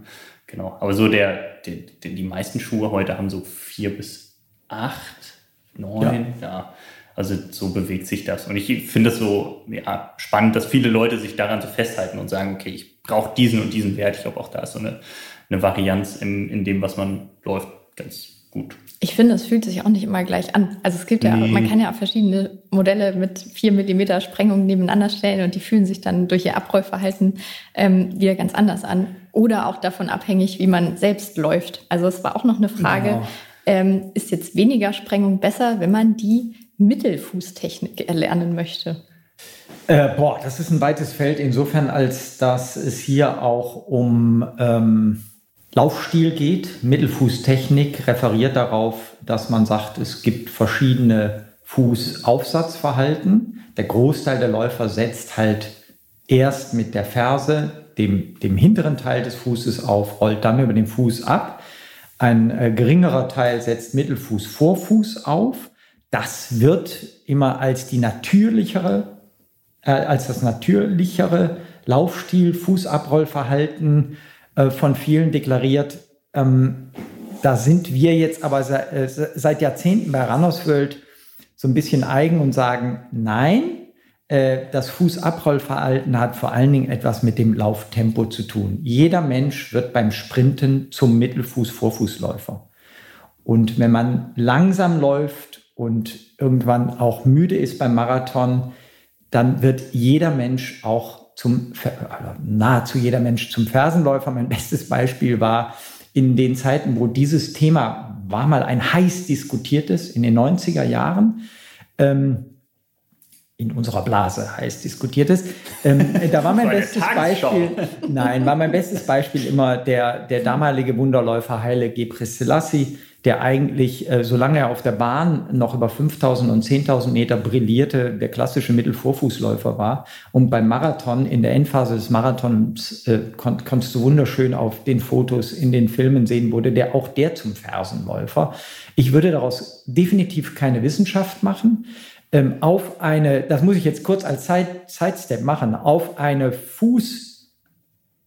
Genau. Aber so der, der, der die meisten Schuhe heute haben so vier bis acht, neun, ja. ja. Also so bewegt sich das. Und ich finde es so ja, spannend, dass viele Leute sich daran so festhalten und sagen, okay, ich brauche diesen und diesen Wert. Ich glaube, auch da ist so eine, eine Varianz in, in dem, was man läuft, ganz gut. Ich finde, es fühlt sich auch nicht immer gleich an. Also es gibt ja, nee. man kann ja auch verschiedene Modelle mit 4 mm Sprengung nebeneinander stellen und die fühlen sich dann durch ihr Abrollverhalten ähm, wieder ganz anders an. Oder auch davon abhängig, wie man selbst läuft. Also es war auch noch eine Frage, genau. ähm, ist jetzt weniger Sprengung besser, wenn man die Mittelfußtechnik erlernen möchte? Äh, boah, das ist ein weites Feld insofern, als dass es hier auch um ähm, Laufstil geht. Mittelfußtechnik referiert darauf, dass man sagt, es gibt verschiedene Fußaufsatzverhalten. Der Großteil der Läufer setzt halt erst mit der Ferse, dem, dem hinteren Teil des Fußes auf, rollt dann über den Fuß ab. Ein äh, geringerer Teil setzt Mittelfuß, Vorfuß auf das wird immer als die natürlichere, äh, als das natürlichere Laufstil, Fußabrollverhalten äh, von vielen deklariert. Ähm, da sind wir jetzt aber seit, äh, seit Jahrzehnten bei Rannerswöld so ein bisschen eigen und sagen, nein, äh, das Fußabrollverhalten hat vor allen Dingen etwas mit dem Lauftempo zu tun. Jeder Mensch wird beim Sprinten zum Mittelfuß-Vorfußläufer. Und wenn man langsam läuft und irgendwann auch müde ist beim Marathon, dann wird jeder Mensch auch zum, nahezu jeder Mensch zum Fersenläufer. Mein bestes Beispiel war in den Zeiten, wo dieses Thema war mal ein heiß diskutiertes, in den 90er Jahren. Ähm, in unserer Blase heiß diskutiertes. Ähm, da war mein bestes Beispiel, nein, war mein bestes Beispiel immer der, der damalige Wunderläufer Haile Gebrselassie, der eigentlich, äh, solange er auf der Bahn noch über 5000 und 10.000 Meter brillierte, der klassische Mittelvorfußläufer war. Und beim Marathon, in der Endphase des Marathons, äh, kon konntest du wunderschön auf den Fotos in den Filmen sehen, wurde der auch der zum Fersenläufer. Ich würde daraus definitiv keine Wissenschaft machen. Ähm, auf eine, das muss ich jetzt kurz als Side, Sidestep machen, auf eine Fuß-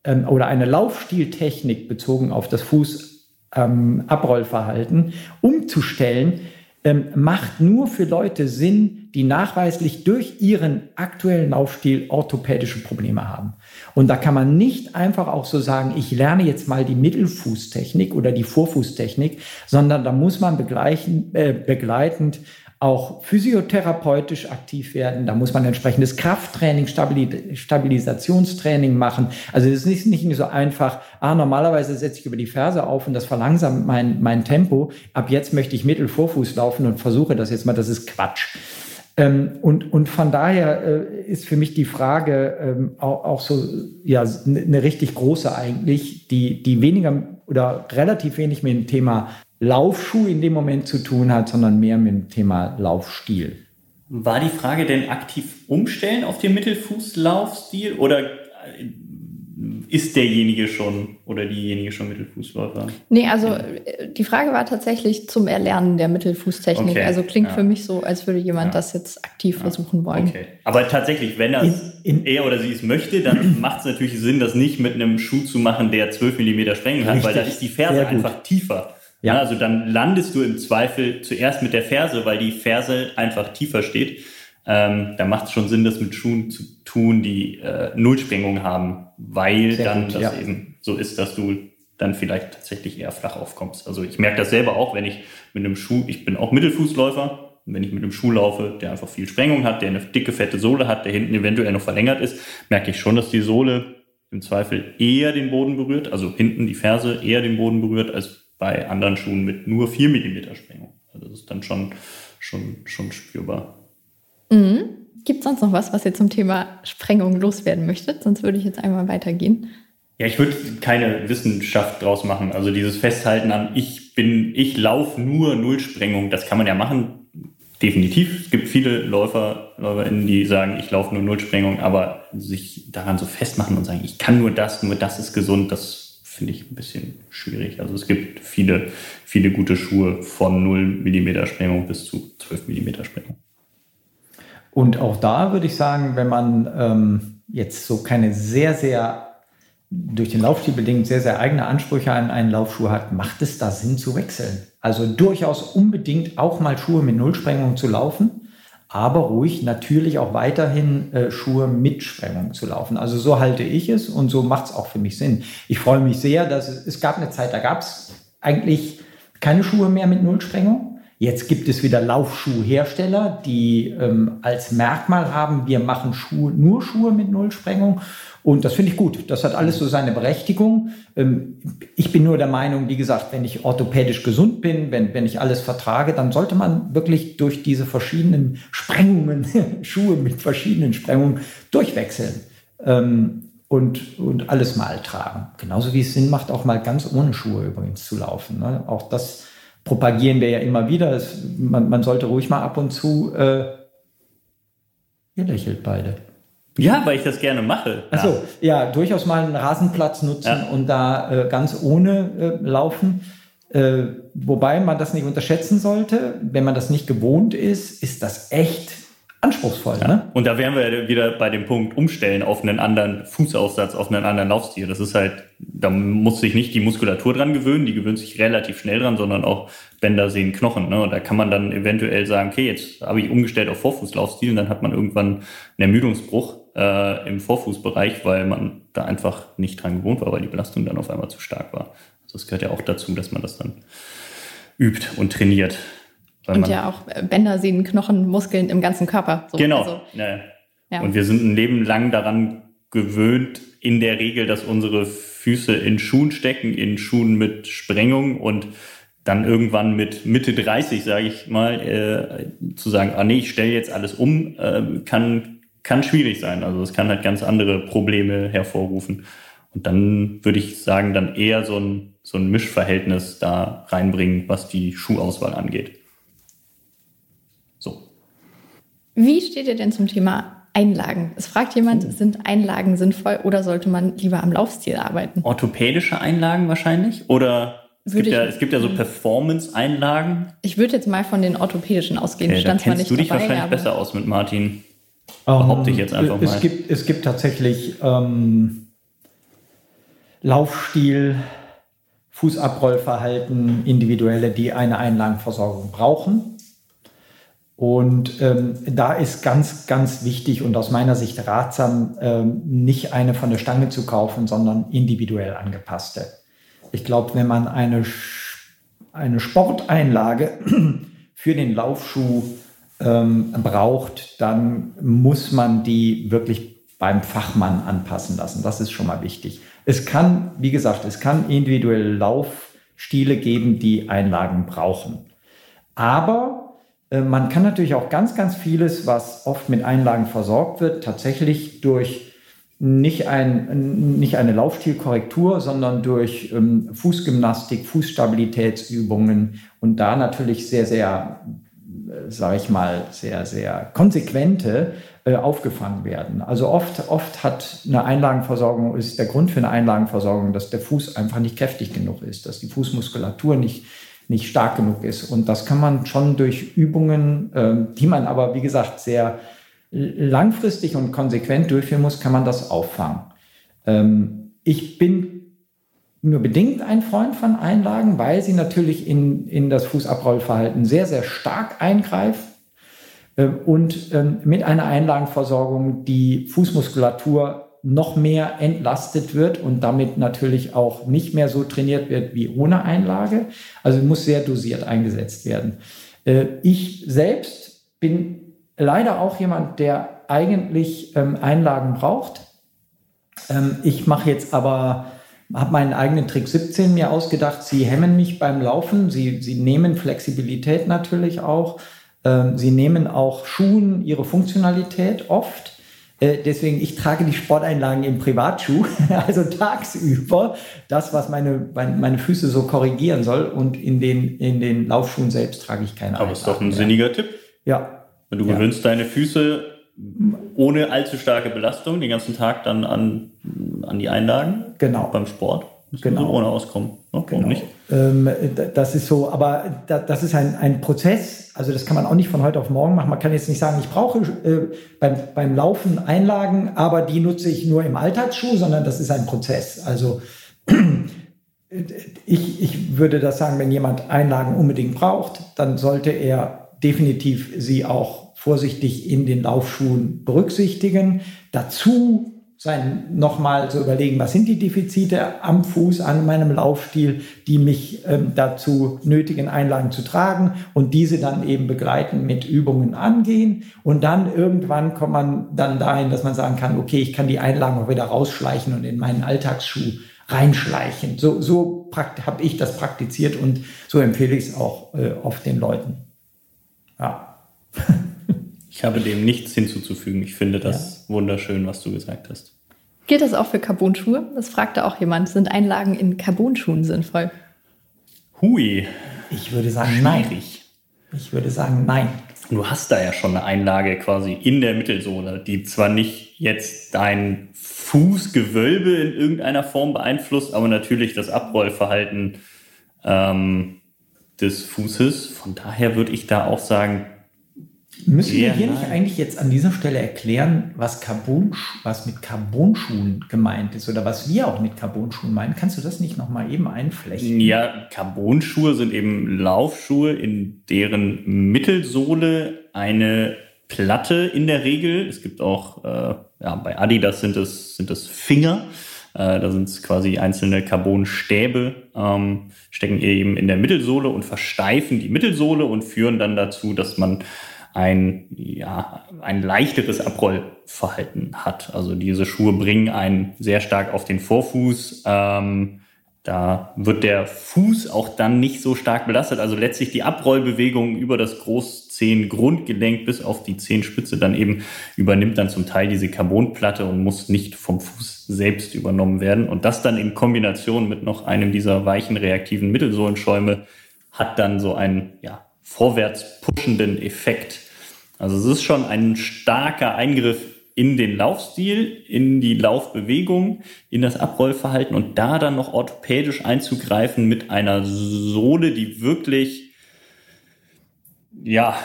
ähm, oder eine Laufstiltechnik bezogen auf das Fuß ähm, Abrollverhalten umzustellen, ähm, macht nur für Leute Sinn, die nachweislich durch ihren aktuellen Laufstil orthopädische Probleme haben. Und da kann man nicht einfach auch so sagen, ich lerne jetzt mal die Mittelfußtechnik oder die Vorfußtechnik, sondern da muss man äh, begleitend auch physiotherapeutisch aktiv werden. Da muss man entsprechendes Krafttraining, Stabilisationstraining machen. Also es ist nicht, nicht so einfach, ah, normalerweise setze ich über die Ferse auf und das verlangsamt mein, mein Tempo. Ab jetzt möchte ich Mittelvorfuß laufen und versuche das jetzt mal. Das ist Quatsch. Ähm, und, und von daher äh, ist für mich die Frage ähm, auch, auch so, ja, eine richtig große eigentlich, die, die weniger oder relativ wenig mit dem Thema Laufschuh in dem Moment zu tun hat, sondern mehr mit dem Thema Laufstil. War die Frage denn aktiv umstellen auf den Mittelfußlaufstil oder ist derjenige schon oder diejenige schon Mittelfußläufer? Nee, also ja. die Frage war tatsächlich zum Erlernen der Mittelfußtechnik. Okay. Also klingt ja. für mich so, als würde jemand ja. das jetzt aktiv versuchen wollen. Okay. Aber tatsächlich, wenn er, er oder sie es möchte, dann macht es natürlich Sinn, das nicht mit einem Schuh zu machen, der 12 mm Sprengung hat, weil da ist die Ferse einfach tiefer. Ja. Also dann landest du im Zweifel zuerst mit der Ferse, weil die Ferse einfach tiefer steht. Ähm, da macht es schon Sinn, das mit Schuhen zu tun, die äh, Nullsprengung haben, weil Sehr dann gut, das ja. eben so ist, dass du dann vielleicht tatsächlich eher flach aufkommst. Also ich merke das selber auch, wenn ich mit einem Schuh, ich bin auch Mittelfußläufer, wenn ich mit einem Schuh laufe, der einfach viel Sprengung hat, der eine dicke, fette Sohle hat, der hinten eventuell noch verlängert ist, merke ich schon, dass die Sohle im Zweifel eher den Boden berührt, also hinten die Ferse eher den Boden berührt, als bei anderen Schuhen mit nur 4 mm Sprengung. Also das ist dann schon, schon, schon spürbar. Mhm. Gibt es sonst noch was, was ihr zum Thema Sprengung loswerden möchtet? Sonst würde ich jetzt einmal weitergehen. Ja, ich würde keine Wissenschaft draus machen. Also dieses Festhalten an, ich bin, ich laufe nur Nullsprengung, das kann man ja machen, definitiv. Es gibt viele Läufer, LäuferInnen, die sagen, ich laufe nur Nullsprengung, aber sich daran so festmachen und sagen, ich kann nur das, nur das ist gesund, das finde ich ein bisschen schwierig. Also es gibt viele, viele gute Schuhe von 0 mm Sprengung bis zu 12 mm Sprengung. Und auch da würde ich sagen, wenn man ähm, jetzt so keine sehr, sehr durch den Laufstil bedingt sehr, sehr eigene Ansprüche an einen Laufschuh hat, macht es da Sinn zu wechseln. Also durchaus unbedingt auch mal Schuhe mit Nullsprengung zu laufen, aber ruhig natürlich auch weiterhin äh, Schuhe mit Sprengung zu laufen. Also so halte ich es und so macht es auch für mich Sinn. Ich freue mich sehr, dass es, es gab eine Zeit, da gab es eigentlich keine Schuhe mehr mit Nullsprengung. Jetzt gibt es wieder Laufschuhhersteller, die ähm, als Merkmal haben, wir machen Schuhe, nur Schuhe mit Nullsprengung. Und das finde ich gut. Das hat alles so seine Berechtigung. Ähm, ich bin nur der Meinung, wie gesagt, wenn ich orthopädisch gesund bin, wenn, wenn ich alles vertrage, dann sollte man wirklich durch diese verschiedenen Sprengungen, Schuhe mit verschiedenen Sprengungen durchwechseln. Ähm, und, und alles mal tragen. Genauso wie es Sinn macht, auch mal ganz ohne Schuhe übrigens zu laufen. Ne? Auch das propagieren wir ja immer wieder. Es, man, man, sollte ruhig mal ab und zu, äh, ihr lächelt beide. Ja, weil ich das gerne mache. Achso, ja. ja, durchaus mal einen Rasenplatz nutzen ja. und da äh, ganz ohne äh, laufen. Äh, wobei man das nicht unterschätzen sollte. Wenn man das nicht gewohnt ist, ist das echt anspruchsvoll. Ja. Ne? Und da wären wir wieder bei dem Punkt umstellen auf einen anderen Fußaufsatz, auf einen anderen Laufstil. Das ist halt, da muss sich nicht die Muskulatur dran gewöhnen, die gewöhnt sich relativ schnell dran, sondern auch Bänder sehen Knochen. Ne? Und da kann man dann eventuell sagen, okay, jetzt habe ich umgestellt auf Vorfußlaufstil und dann hat man irgendwann einen Ermüdungsbruch äh, im Vorfußbereich, weil man da einfach nicht dran gewohnt war, weil die Belastung dann auf einmal zu stark war. Also das gehört ja auch dazu, dass man das dann übt und trainiert. Und ja auch äh, Bänder, Sehnen, Knochen, Muskeln im ganzen Körper. So. Genau. Also, ja. Ja. Und wir sind ein Leben lang daran gewöhnt, in der Regel, dass unsere Füße in Schuhen stecken, in Schuhen mit Sprengung und dann irgendwann mit Mitte 30, sage ich mal, äh, zu sagen, ah nee, ich stelle jetzt alles um, äh, kann, kann schwierig sein. Also es kann halt ganz andere Probleme hervorrufen. Und dann würde ich sagen, dann eher so ein, so ein Mischverhältnis da reinbringen, was die Schuhauswahl angeht. Wie steht ihr denn zum Thema Einlagen? Es fragt jemand, oh. sind Einlagen sinnvoll oder sollte man lieber am Laufstil arbeiten? Orthopädische Einlagen wahrscheinlich? Oder es gibt, ja, es gibt ja so Performance-Einlagen. Ich würde jetzt mal von den orthopädischen ausgehen. Okay, da kennst du dich dabei, wahrscheinlich besser aus mit Martin. Behaupte ich jetzt einfach mal. Es gibt, es gibt tatsächlich ähm, Laufstil, Fußabrollverhalten, individuelle, die eine Einlagenversorgung brauchen. Und ähm, da ist ganz, ganz wichtig und aus meiner Sicht ratsam, ähm, nicht eine von der Stange zu kaufen, sondern individuell angepasste. Ich glaube, wenn man eine, eine Sporteinlage für den Laufschuh ähm, braucht, dann muss man die wirklich beim Fachmann anpassen lassen. Das ist schon mal wichtig. Es kann, wie gesagt, es kann individuelle Laufstile geben, die Einlagen brauchen. Aber äh, man kann natürlich auch ganz, ganz vieles, was oft mit Einlagen versorgt wird, tatsächlich durch nicht, ein, nicht eine Laufstilkorrektur, sondern durch ähm, Fußgymnastik, Fußstabilitätsübungen und da natürlich sehr, sehr, sage ich mal, sehr, sehr konsequente äh, aufgefangen werden. Also oft, oft hat eine Einlagenversorgung, ist der Grund für eine Einlagenversorgung, dass der Fuß einfach nicht kräftig genug ist, dass die Fußmuskulatur nicht nicht stark genug ist. Und das kann man schon durch Übungen, ähm, die man aber, wie gesagt, sehr langfristig und konsequent durchführen muss, kann man das auffangen. Ähm, ich bin nur bedingt ein Freund von Einlagen, weil sie natürlich in, in das Fußabrollverhalten sehr, sehr stark eingreifen ähm, und mit einer Einlagenversorgung die Fußmuskulatur noch mehr entlastet wird und damit natürlich auch nicht mehr so trainiert wird wie ohne Einlage. Also muss sehr dosiert eingesetzt werden. Äh, ich selbst bin leider auch jemand, der eigentlich ähm, Einlagen braucht. Ähm, ich mache jetzt aber, habe meinen eigenen Trick 17 mir ausgedacht. Sie hemmen mich beim Laufen. Sie, sie nehmen Flexibilität natürlich auch. Ähm, sie nehmen auch Schuhen ihre Funktionalität oft. Äh, deswegen, ich trage die Sporteinlagen im Privatschuh, also tagsüber, das, was meine, meine Füße so korrigieren soll. Und in den, in den Laufschuhen selbst trage ich keine Aber ist doch ein sinniger Tipp. Ja. Du gewöhnst ja. deine Füße ohne allzu starke Belastung den ganzen Tag dann an, an die Einlagen genau. beim Sport. Das genau. ohne auskommen. Ne? Genau. nicht? Ähm, das ist so, aber das ist ein, ein Prozess. Also das kann man auch nicht von heute auf morgen machen. Man kann jetzt nicht sagen, ich brauche äh, beim, beim Laufen Einlagen, aber die nutze ich nur im Alltagsschuh, sondern das ist ein Prozess. Also ich, ich würde das sagen, wenn jemand Einlagen unbedingt braucht, dann sollte er definitiv sie auch vorsichtig in den Laufschuhen berücksichtigen. Dazu sein nochmal zu überlegen, was sind die Defizite am Fuß, an meinem Laufstil, die mich ähm, dazu nötigen, Einlagen zu tragen und diese dann eben begleiten mit Übungen angehen. Und dann irgendwann kommt man dann dahin, dass man sagen kann, okay, ich kann die Einlagen auch wieder rausschleichen und in meinen Alltagsschuh reinschleichen. So, so habe ich das praktiziert und so empfehle ich es auch äh, oft den Leuten. Ja. Ich habe dem nichts hinzuzufügen. Ich finde das ja. wunderschön, was du gesagt hast. Gilt das auch für Carbon-Schuhe? Das fragte auch jemand. Sind Einlagen in Carbon-Schuhen sinnvoll? Hui. Ich würde sagen, Schwierig. nein. Ich würde sagen, nein. Du hast da ja schon eine Einlage quasi in der Mittelsohle, die zwar nicht jetzt dein Fußgewölbe in irgendeiner Form beeinflusst, aber natürlich das Abrollverhalten ähm, des Fußes. Von daher würde ich da auch sagen, Müssen wir hier nicht eigentlich jetzt an dieser Stelle erklären, was, Carbon, was mit Carbonschuhen gemeint ist oder was wir auch mit Carbonschuhen meinen? Kannst du das nicht nochmal eben einflechten? Ja, Carbonschuhe sind eben Laufschuhe, in deren Mittelsohle eine Platte in der Regel, es gibt auch, äh, ja, bei Adidas sind es, sind es Finger, äh, da sind es quasi einzelne Carbonstäbe, ähm, stecken eben in der Mittelsohle und versteifen die Mittelsohle und führen dann dazu, dass man ein, ja, ein leichteres Abrollverhalten hat. Also diese Schuhe bringen einen sehr stark auf den Vorfuß. Ähm, da wird der Fuß auch dann nicht so stark belastet. Also letztlich die Abrollbewegung über das Großzehengrundgelenk bis auf die Zehenspitze dann eben übernimmt dann zum Teil diese Carbonplatte und muss nicht vom Fuß selbst übernommen werden. Und das dann in Kombination mit noch einem dieser weichen reaktiven Mittelsohlenschäume hat dann so einen ja, vorwärts pushenden Effekt. Also es ist schon ein starker Eingriff in den Laufstil, in die Laufbewegung, in das Abrollverhalten und da dann noch orthopädisch einzugreifen mit einer Sohle, die wirklich, ja,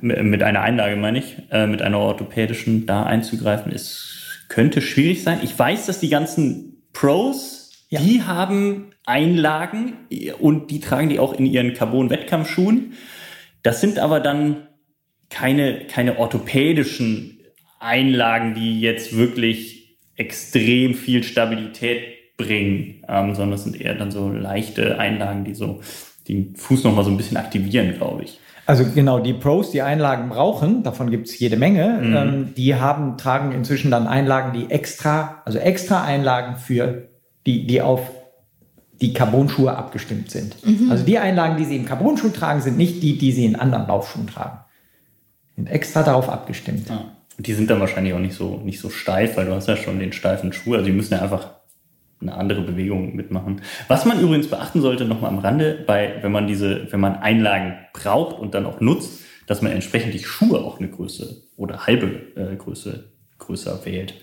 mit einer Einlage meine ich, äh, mit einer orthopädischen da einzugreifen, ist, könnte schwierig sein. Ich weiß, dass die ganzen Pros, ja. die haben Einlagen und die tragen die auch in ihren Carbon-Wettkampfschuhen. Das sind aber dann keine, keine orthopädischen Einlagen, die jetzt wirklich extrem viel Stabilität bringen, ähm, sondern es sind eher dann so leichte Einlagen, die so den Fuß nochmal so ein bisschen aktivieren, glaube ich. Also genau, die Pros, die Einlagen brauchen, davon gibt es jede Menge, mhm. ähm, die haben, tragen inzwischen dann Einlagen, die extra, also extra Einlagen für die, die auf die Carbon-Schuhe abgestimmt sind. Mhm. Also die Einlagen, die sie im Carbon-Schuh tragen, sind nicht die, die sie in anderen Laufschuhen tragen. Sind extra darauf abgestimmt. Ja. Und die sind dann wahrscheinlich auch nicht so, nicht so steif, weil du hast ja schon den steifen Schuh. Also die müssen ja einfach eine andere Bewegung mitmachen. Was man übrigens beachten sollte, nochmal am Rande, bei, wenn man diese, wenn man Einlagen braucht und dann auch nutzt, dass man entsprechend die Schuhe auch eine Größe oder halbe äh, Größe größer wählt.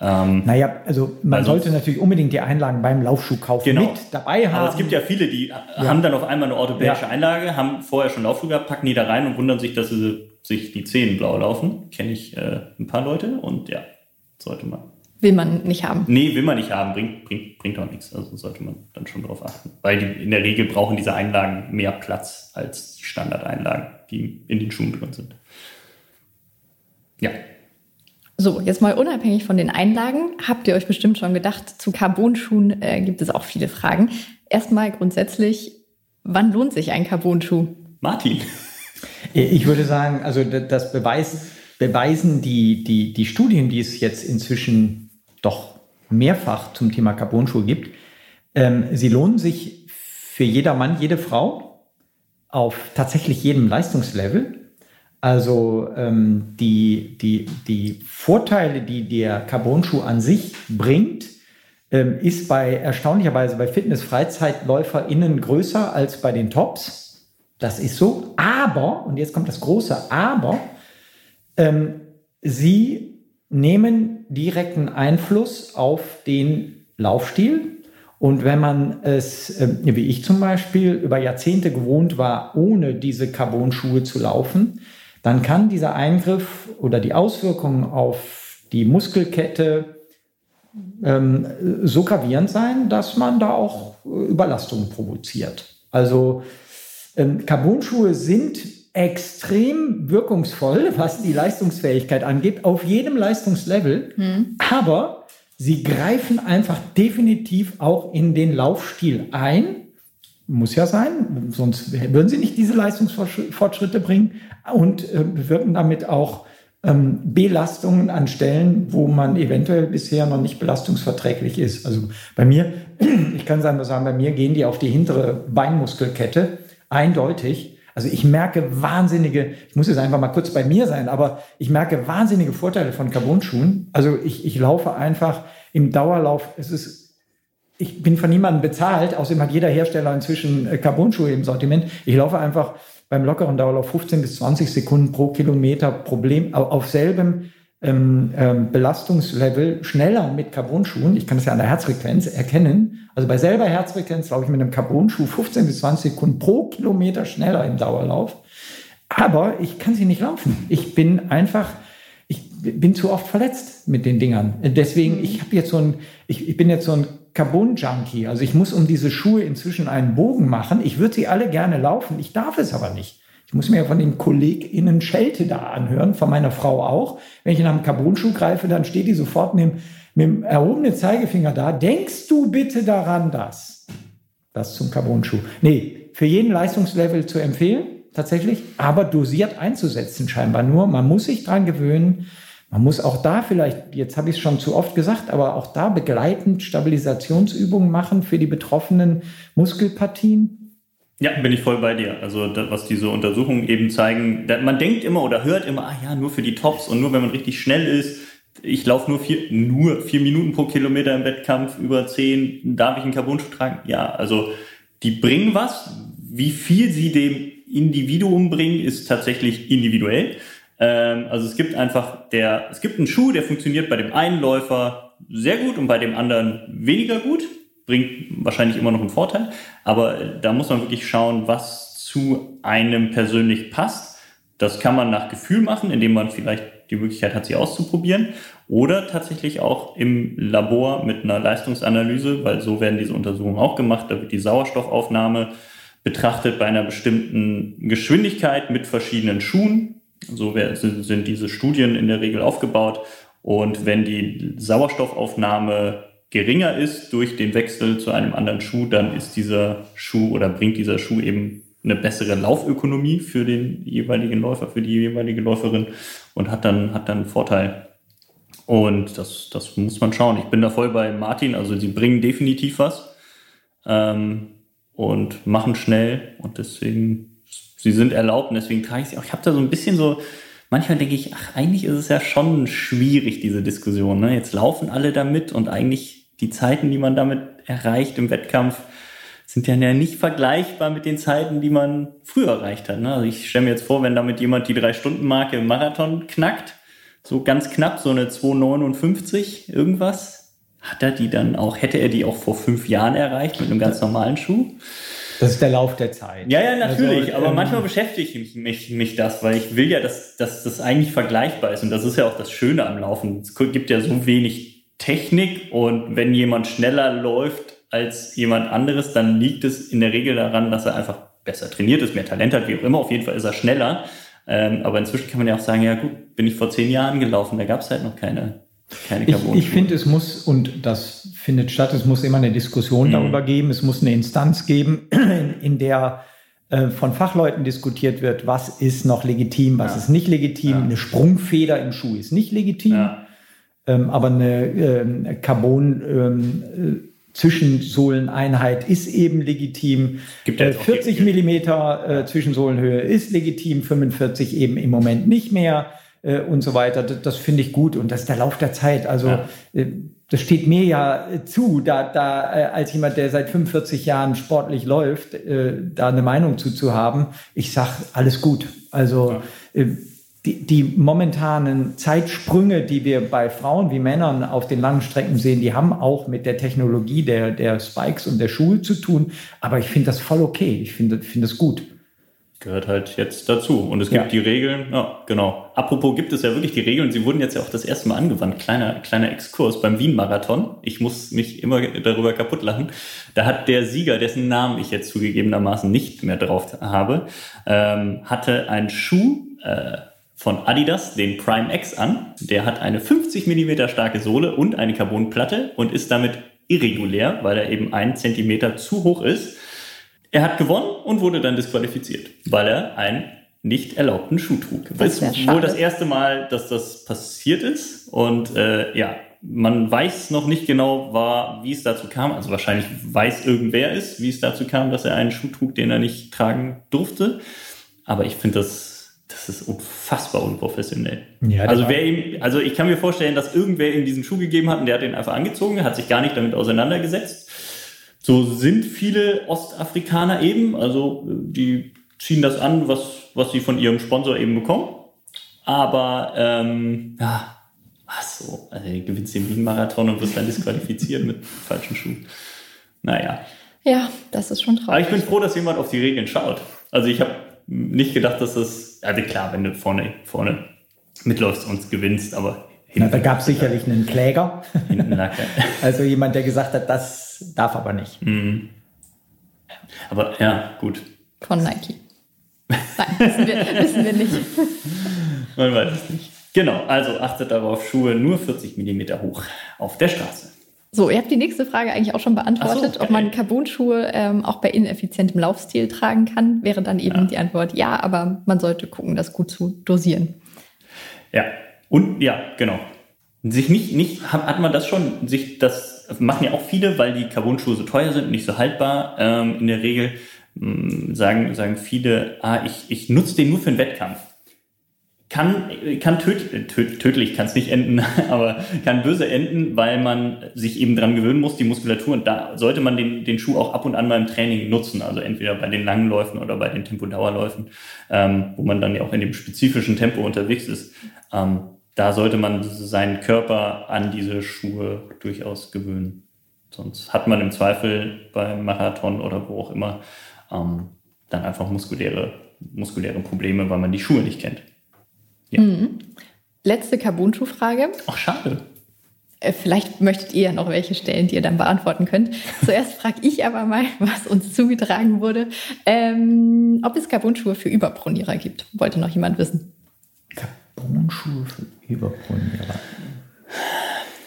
Ähm, naja, also man also, sollte natürlich unbedingt die Einlagen beim Laufschuhkauf genau. mit dabei haben. Aber es gibt ja viele, die ja. haben dann auf einmal eine orthopädische ja. Einlage, haben vorher schon Laufschuhe gehabt, packen die da rein und wundern sich, dass sie sich die Zehen blau laufen. Kenne ich äh, ein paar Leute und ja, sollte man. Will man nicht haben. Nee, will man nicht haben, bringt, bringt, bringt auch nichts. Also sollte man dann schon darauf achten. Weil die, in der Regel brauchen diese Einlagen mehr Platz als die Standardeinlagen, die in den Schuhen drin sind. Ja, so, jetzt mal unabhängig von den Einlagen, habt ihr euch bestimmt schon gedacht, zu Carbonschuhen äh, gibt es auch viele Fragen. Erstmal grundsätzlich, wann lohnt sich ein Carbonschuh? Martin. Ich würde sagen, also das Beweis, beweisen die, die, die Studien, die es jetzt inzwischen doch mehrfach zum Thema Carbon-Schuhe gibt. Ähm, sie lohnen sich für jeder Mann, jede Frau auf tatsächlich jedem Leistungslevel. Also ähm, die, die, die Vorteile, die der Carbon-Schuh an sich bringt, ähm, ist bei erstaunlicherweise bei Fitness-FreizeitläuferInnen größer als bei den Tops. Das ist so. Aber, und jetzt kommt das große Aber, ähm, sie nehmen direkten Einfluss auf den Laufstil. Und wenn man es, äh, wie ich zum Beispiel, über Jahrzehnte gewohnt war, ohne diese Carbon-Schuhe zu laufen, dann kann dieser Eingriff oder die Auswirkungen auf die Muskelkette ähm, so gravierend sein, dass man da auch äh, Überlastungen provoziert. Also ähm, Carbon-Schuhe sind extrem wirkungsvoll, was die Leistungsfähigkeit angeht, auf jedem Leistungslevel. Hm. Aber sie greifen einfach definitiv auch in den Laufstil ein. Muss ja sein, sonst würden sie nicht diese Leistungsfortschritte bringen und äh, bewirken damit auch ähm, Belastungen an Stellen, wo man eventuell bisher noch nicht belastungsverträglich ist. Also bei mir, ich kann sagen, bei mir gehen die auf die hintere Beinmuskelkette eindeutig. Also ich merke wahnsinnige, ich muss jetzt einfach mal kurz bei mir sein, aber ich merke wahnsinnige Vorteile von Carbon-Schuhen. Also ich, ich laufe einfach im Dauerlauf, es ist, ich bin von niemandem bezahlt, außerdem hat jeder Hersteller inzwischen äh, Carbon-Schuhe im Sortiment. Ich laufe einfach beim lockeren Dauerlauf 15 bis 20 Sekunden pro Kilometer Problem auf selbem ähm, ähm, Belastungslevel schneller mit Carbon-Schuhen. Ich kann das ja an der Herzfrequenz erkennen. Also bei selber Herzfrequenz laufe ich mit einem Carbon-Schuh 15 bis 20 Sekunden pro Kilometer schneller im Dauerlauf. Aber ich kann sie nicht laufen. Ich bin einfach, ich bin zu oft verletzt mit den Dingern. Deswegen, ich habe jetzt so ein, ich, ich bin jetzt so ein Carbon-Junkie. Also ich muss um diese Schuhe inzwischen einen Bogen machen. Ich würde sie alle gerne laufen, ich darf es aber nicht. Ich muss mir von den KollegInnen Schelte da anhören, von meiner Frau auch. Wenn ich nach einem Carbon-Schuh greife, dann steht die sofort mit, mit dem erhobenen Zeigefinger da. Denkst du bitte daran, dass? Das zum Carbon-Schuh. Nee, für jeden Leistungslevel zu empfehlen, tatsächlich, aber dosiert einzusetzen scheinbar nur. Man muss sich dran gewöhnen. Man muss auch da vielleicht, jetzt habe ich es schon zu oft gesagt, aber auch da begleitend Stabilisationsübungen machen für die betroffenen Muskelpartien. Ja, bin ich voll bei dir. Also was diese Untersuchungen eben zeigen, man denkt immer oder hört immer, ah ja, nur für die Tops und nur wenn man richtig schnell ist. Ich laufe nur vier, nur vier Minuten pro Kilometer im Wettkampf, über zehn, darf ich einen Carbon-Schuh tragen? Ja, also die bringen was. Wie viel sie dem Individuum bringen, ist tatsächlich individuell. Ähm, also es gibt einfach der, es gibt einen Schuh, der funktioniert bei dem einen Läufer sehr gut und bei dem anderen weniger gut. Bringt wahrscheinlich immer noch einen Vorteil. Aber da muss man wirklich schauen, was zu einem persönlich passt. Das kann man nach Gefühl machen, indem man vielleicht die Möglichkeit hat, sie auszuprobieren. Oder tatsächlich auch im Labor mit einer Leistungsanalyse, weil so werden diese Untersuchungen auch gemacht. Da wird die Sauerstoffaufnahme betrachtet bei einer bestimmten Geschwindigkeit mit verschiedenen Schuhen so sind diese Studien in der Regel aufgebaut. Und wenn die Sauerstoffaufnahme geringer ist durch den Wechsel zu einem anderen Schuh, dann ist dieser Schuh oder bringt dieser Schuh eben eine bessere Laufökonomie für den jeweiligen Läufer, für die jeweilige Läuferin und hat dann, hat dann einen Vorteil. Und das, das muss man schauen. Ich bin da voll bei Martin, also sie bringen definitiv was ähm, und machen schnell und deswegen sie sind erlaubt und deswegen trage ich sie auch. Ich habe da so ein bisschen so, manchmal denke ich, ach, eigentlich ist es ja schon schwierig, diese Diskussion. Ne? Jetzt laufen alle damit und eigentlich die Zeiten, die man damit erreicht im Wettkampf, sind ja nicht vergleichbar mit den Zeiten, die man früher erreicht hat. Ne? Also ich stelle mir jetzt vor, wenn damit jemand die Drei-Stunden-Marke im Marathon knackt, so ganz knapp, so eine 2,59 irgendwas, hat er die dann auch, hätte er die auch vor fünf Jahren erreicht mit einem ganz normalen Schuh? Das ist der Lauf der Zeit. Ja, ja, natürlich. Also, aber ähm, manchmal beschäftigt mich, mich, mich das, weil ich will ja, dass, dass das eigentlich vergleichbar ist. Und das ist ja auch das Schöne am Laufen. Es gibt ja so wenig Technik und wenn jemand schneller läuft als jemand anderes, dann liegt es in der Regel daran, dass er einfach besser trainiert ist, mehr Talent hat, wie auch immer. Auf jeden Fall ist er schneller. Ähm, aber inzwischen kann man ja auch sagen, ja gut, bin ich vor zehn Jahren gelaufen, da gab es halt noch keine keine Ich, ich finde, es muss, und das findet statt, es muss immer eine Diskussion mhm. darüber geben, es muss eine Instanz geben, in, der äh, von Fachleuten diskutiert wird, was ist noch legitim, was ja. ist nicht legitim. Ja. Eine Sprungfeder im Schuh ist nicht legitim. Ja. ähm, aber eine ähm, Carbon ähm, äh, Zwischensohleneinheit ist eben legitim. Gibt ja äh, 40 Millimeter äh, Zwischensohlenhöhe ist legitim, 45 eben im Moment nicht mehr äh, und so weiter. Das, das finde ich gut und das ist der Lauf der Zeit. Also ja. Das steht mir ja zu, da, da äh, als jemand, der seit 45 Jahren sportlich läuft, äh, da eine Meinung zu, zu haben. Ich sag alles gut. Also ja. äh, die, die momentanen Zeitsprünge, die wir bei Frauen wie Männern auf den langen Strecken sehen, die haben auch mit der Technologie der, der Spikes und der Schuhe zu tun. Aber ich finde das voll okay. Ich finde finde das gut. Gehört halt jetzt dazu. Und es gibt ja. die Regeln, ja, genau. Apropos gibt es ja wirklich die Regeln, sie wurden jetzt ja auch das erste Mal angewandt. Kleiner, kleiner Exkurs beim Wien-Marathon. Ich muss mich immer darüber kaputt lachen. Da hat der Sieger, dessen Namen ich jetzt zugegebenermaßen nicht mehr drauf habe, ähm, hatte einen Schuh, äh, von Adidas, den Prime X an. Der hat eine 50 mm starke Sohle und eine Carbonplatte und ist damit irregulär, weil er eben einen Zentimeter zu hoch ist. Er hat gewonnen und wurde dann disqualifiziert, weil er einen nicht erlaubten Schuh trug. Das ist wohl das erste Mal, dass das passiert ist. Und äh, ja, man weiß noch nicht genau, war, wie es dazu kam. Also wahrscheinlich weiß irgendwer es, wie es dazu kam, dass er einen Schuh trug, den er nicht tragen durfte. Aber ich finde das das ist unfassbar unprofessionell. Ja, also wer ihm, also ich kann mir vorstellen, dass irgendwer ihm diesen Schuh gegeben hat und der hat den einfach angezogen, hat sich gar nicht damit auseinandergesetzt. So sind viele Ostafrikaner eben, also die ziehen das an, was, was sie von ihrem Sponsor eben bekommen. Aber ähm, ja, was so, also du gewinnst den Wien-Marathon und wirst dann disqualifiziert mit falschen Schuhen. Naja. Ja, das ist schon traurig. Aber ich bin froh, dass jemand auf die Regeln schaut. Also ich habe nicht gedacht, dass das, also klar, wenn du vorne, vorne mitläufst und gewinnst, aber Na, da gab es sicherlich einen Kläger. also jemand, der gesagt hat, das darf aber nicht. Mhm. Aber ja, gut. Von Nike. Nein, wissen wir, wissen wir nicht. Man weiß es nicht. Genau, also achtet darauf, Schuhe nur 40 mm hoch auf der Straße. So, ihr habt die nächste Frage eigentlich auch schon beantwortet, so, ob man Carbon-Schuhe ähm, auch bei ineffizientem Laufstil tragen kann. Wäre dann eben ja. die Antwort ja, aber man sollte gucken, das gut zu dosieren. Ja, und ja, genau. Sich nicht, nicht, hat man das schon, sich das machen ja auch viele, weil die Carbon-Schuhe so teuer sind nicht so haltbar. Ähm, in der Regel mh, mm, sagen, sagen viele, ah, ich, ich nutze den nur für einen Wettkampf kann, kann töd, töd, tödlich, kann es nicht enden, aber kann böse enden, weil man sich eben dran gewöhnen muss, die Muskulatur. Und da sollte man den, den Schuh auch ab und an mal im Training nutzen, also entweder bei den langen Läufen oder bei den Tempodauerläufen, ähm, wo man dann ja auch in dem spezifischen Tempo unterwegs ist. Ähm, da sollte man seinen Körper an diese Schuhe durchaus gewöhnen. Sonst hat man im Zweifel beim Marathon oder wo auch immer ähm, dann einfach muskuläre, muskuläre Probleme, weil man die Schuhe nicht kennt. Ja. Mhm. Letzte Carbon-Schuh-Frage. Ach, schade. Äh, vielleicht möchtet ihr ja noch welche stellen, die ihr dann beantworten könnt. Zuerst frage ich aber mal, was uns zugetragen wurde, ähm, ob es Carbon-Schuhe für Überpronierer gibt. Wollte noch jemand wissen? Carbon-Schuhe für Überpronierer.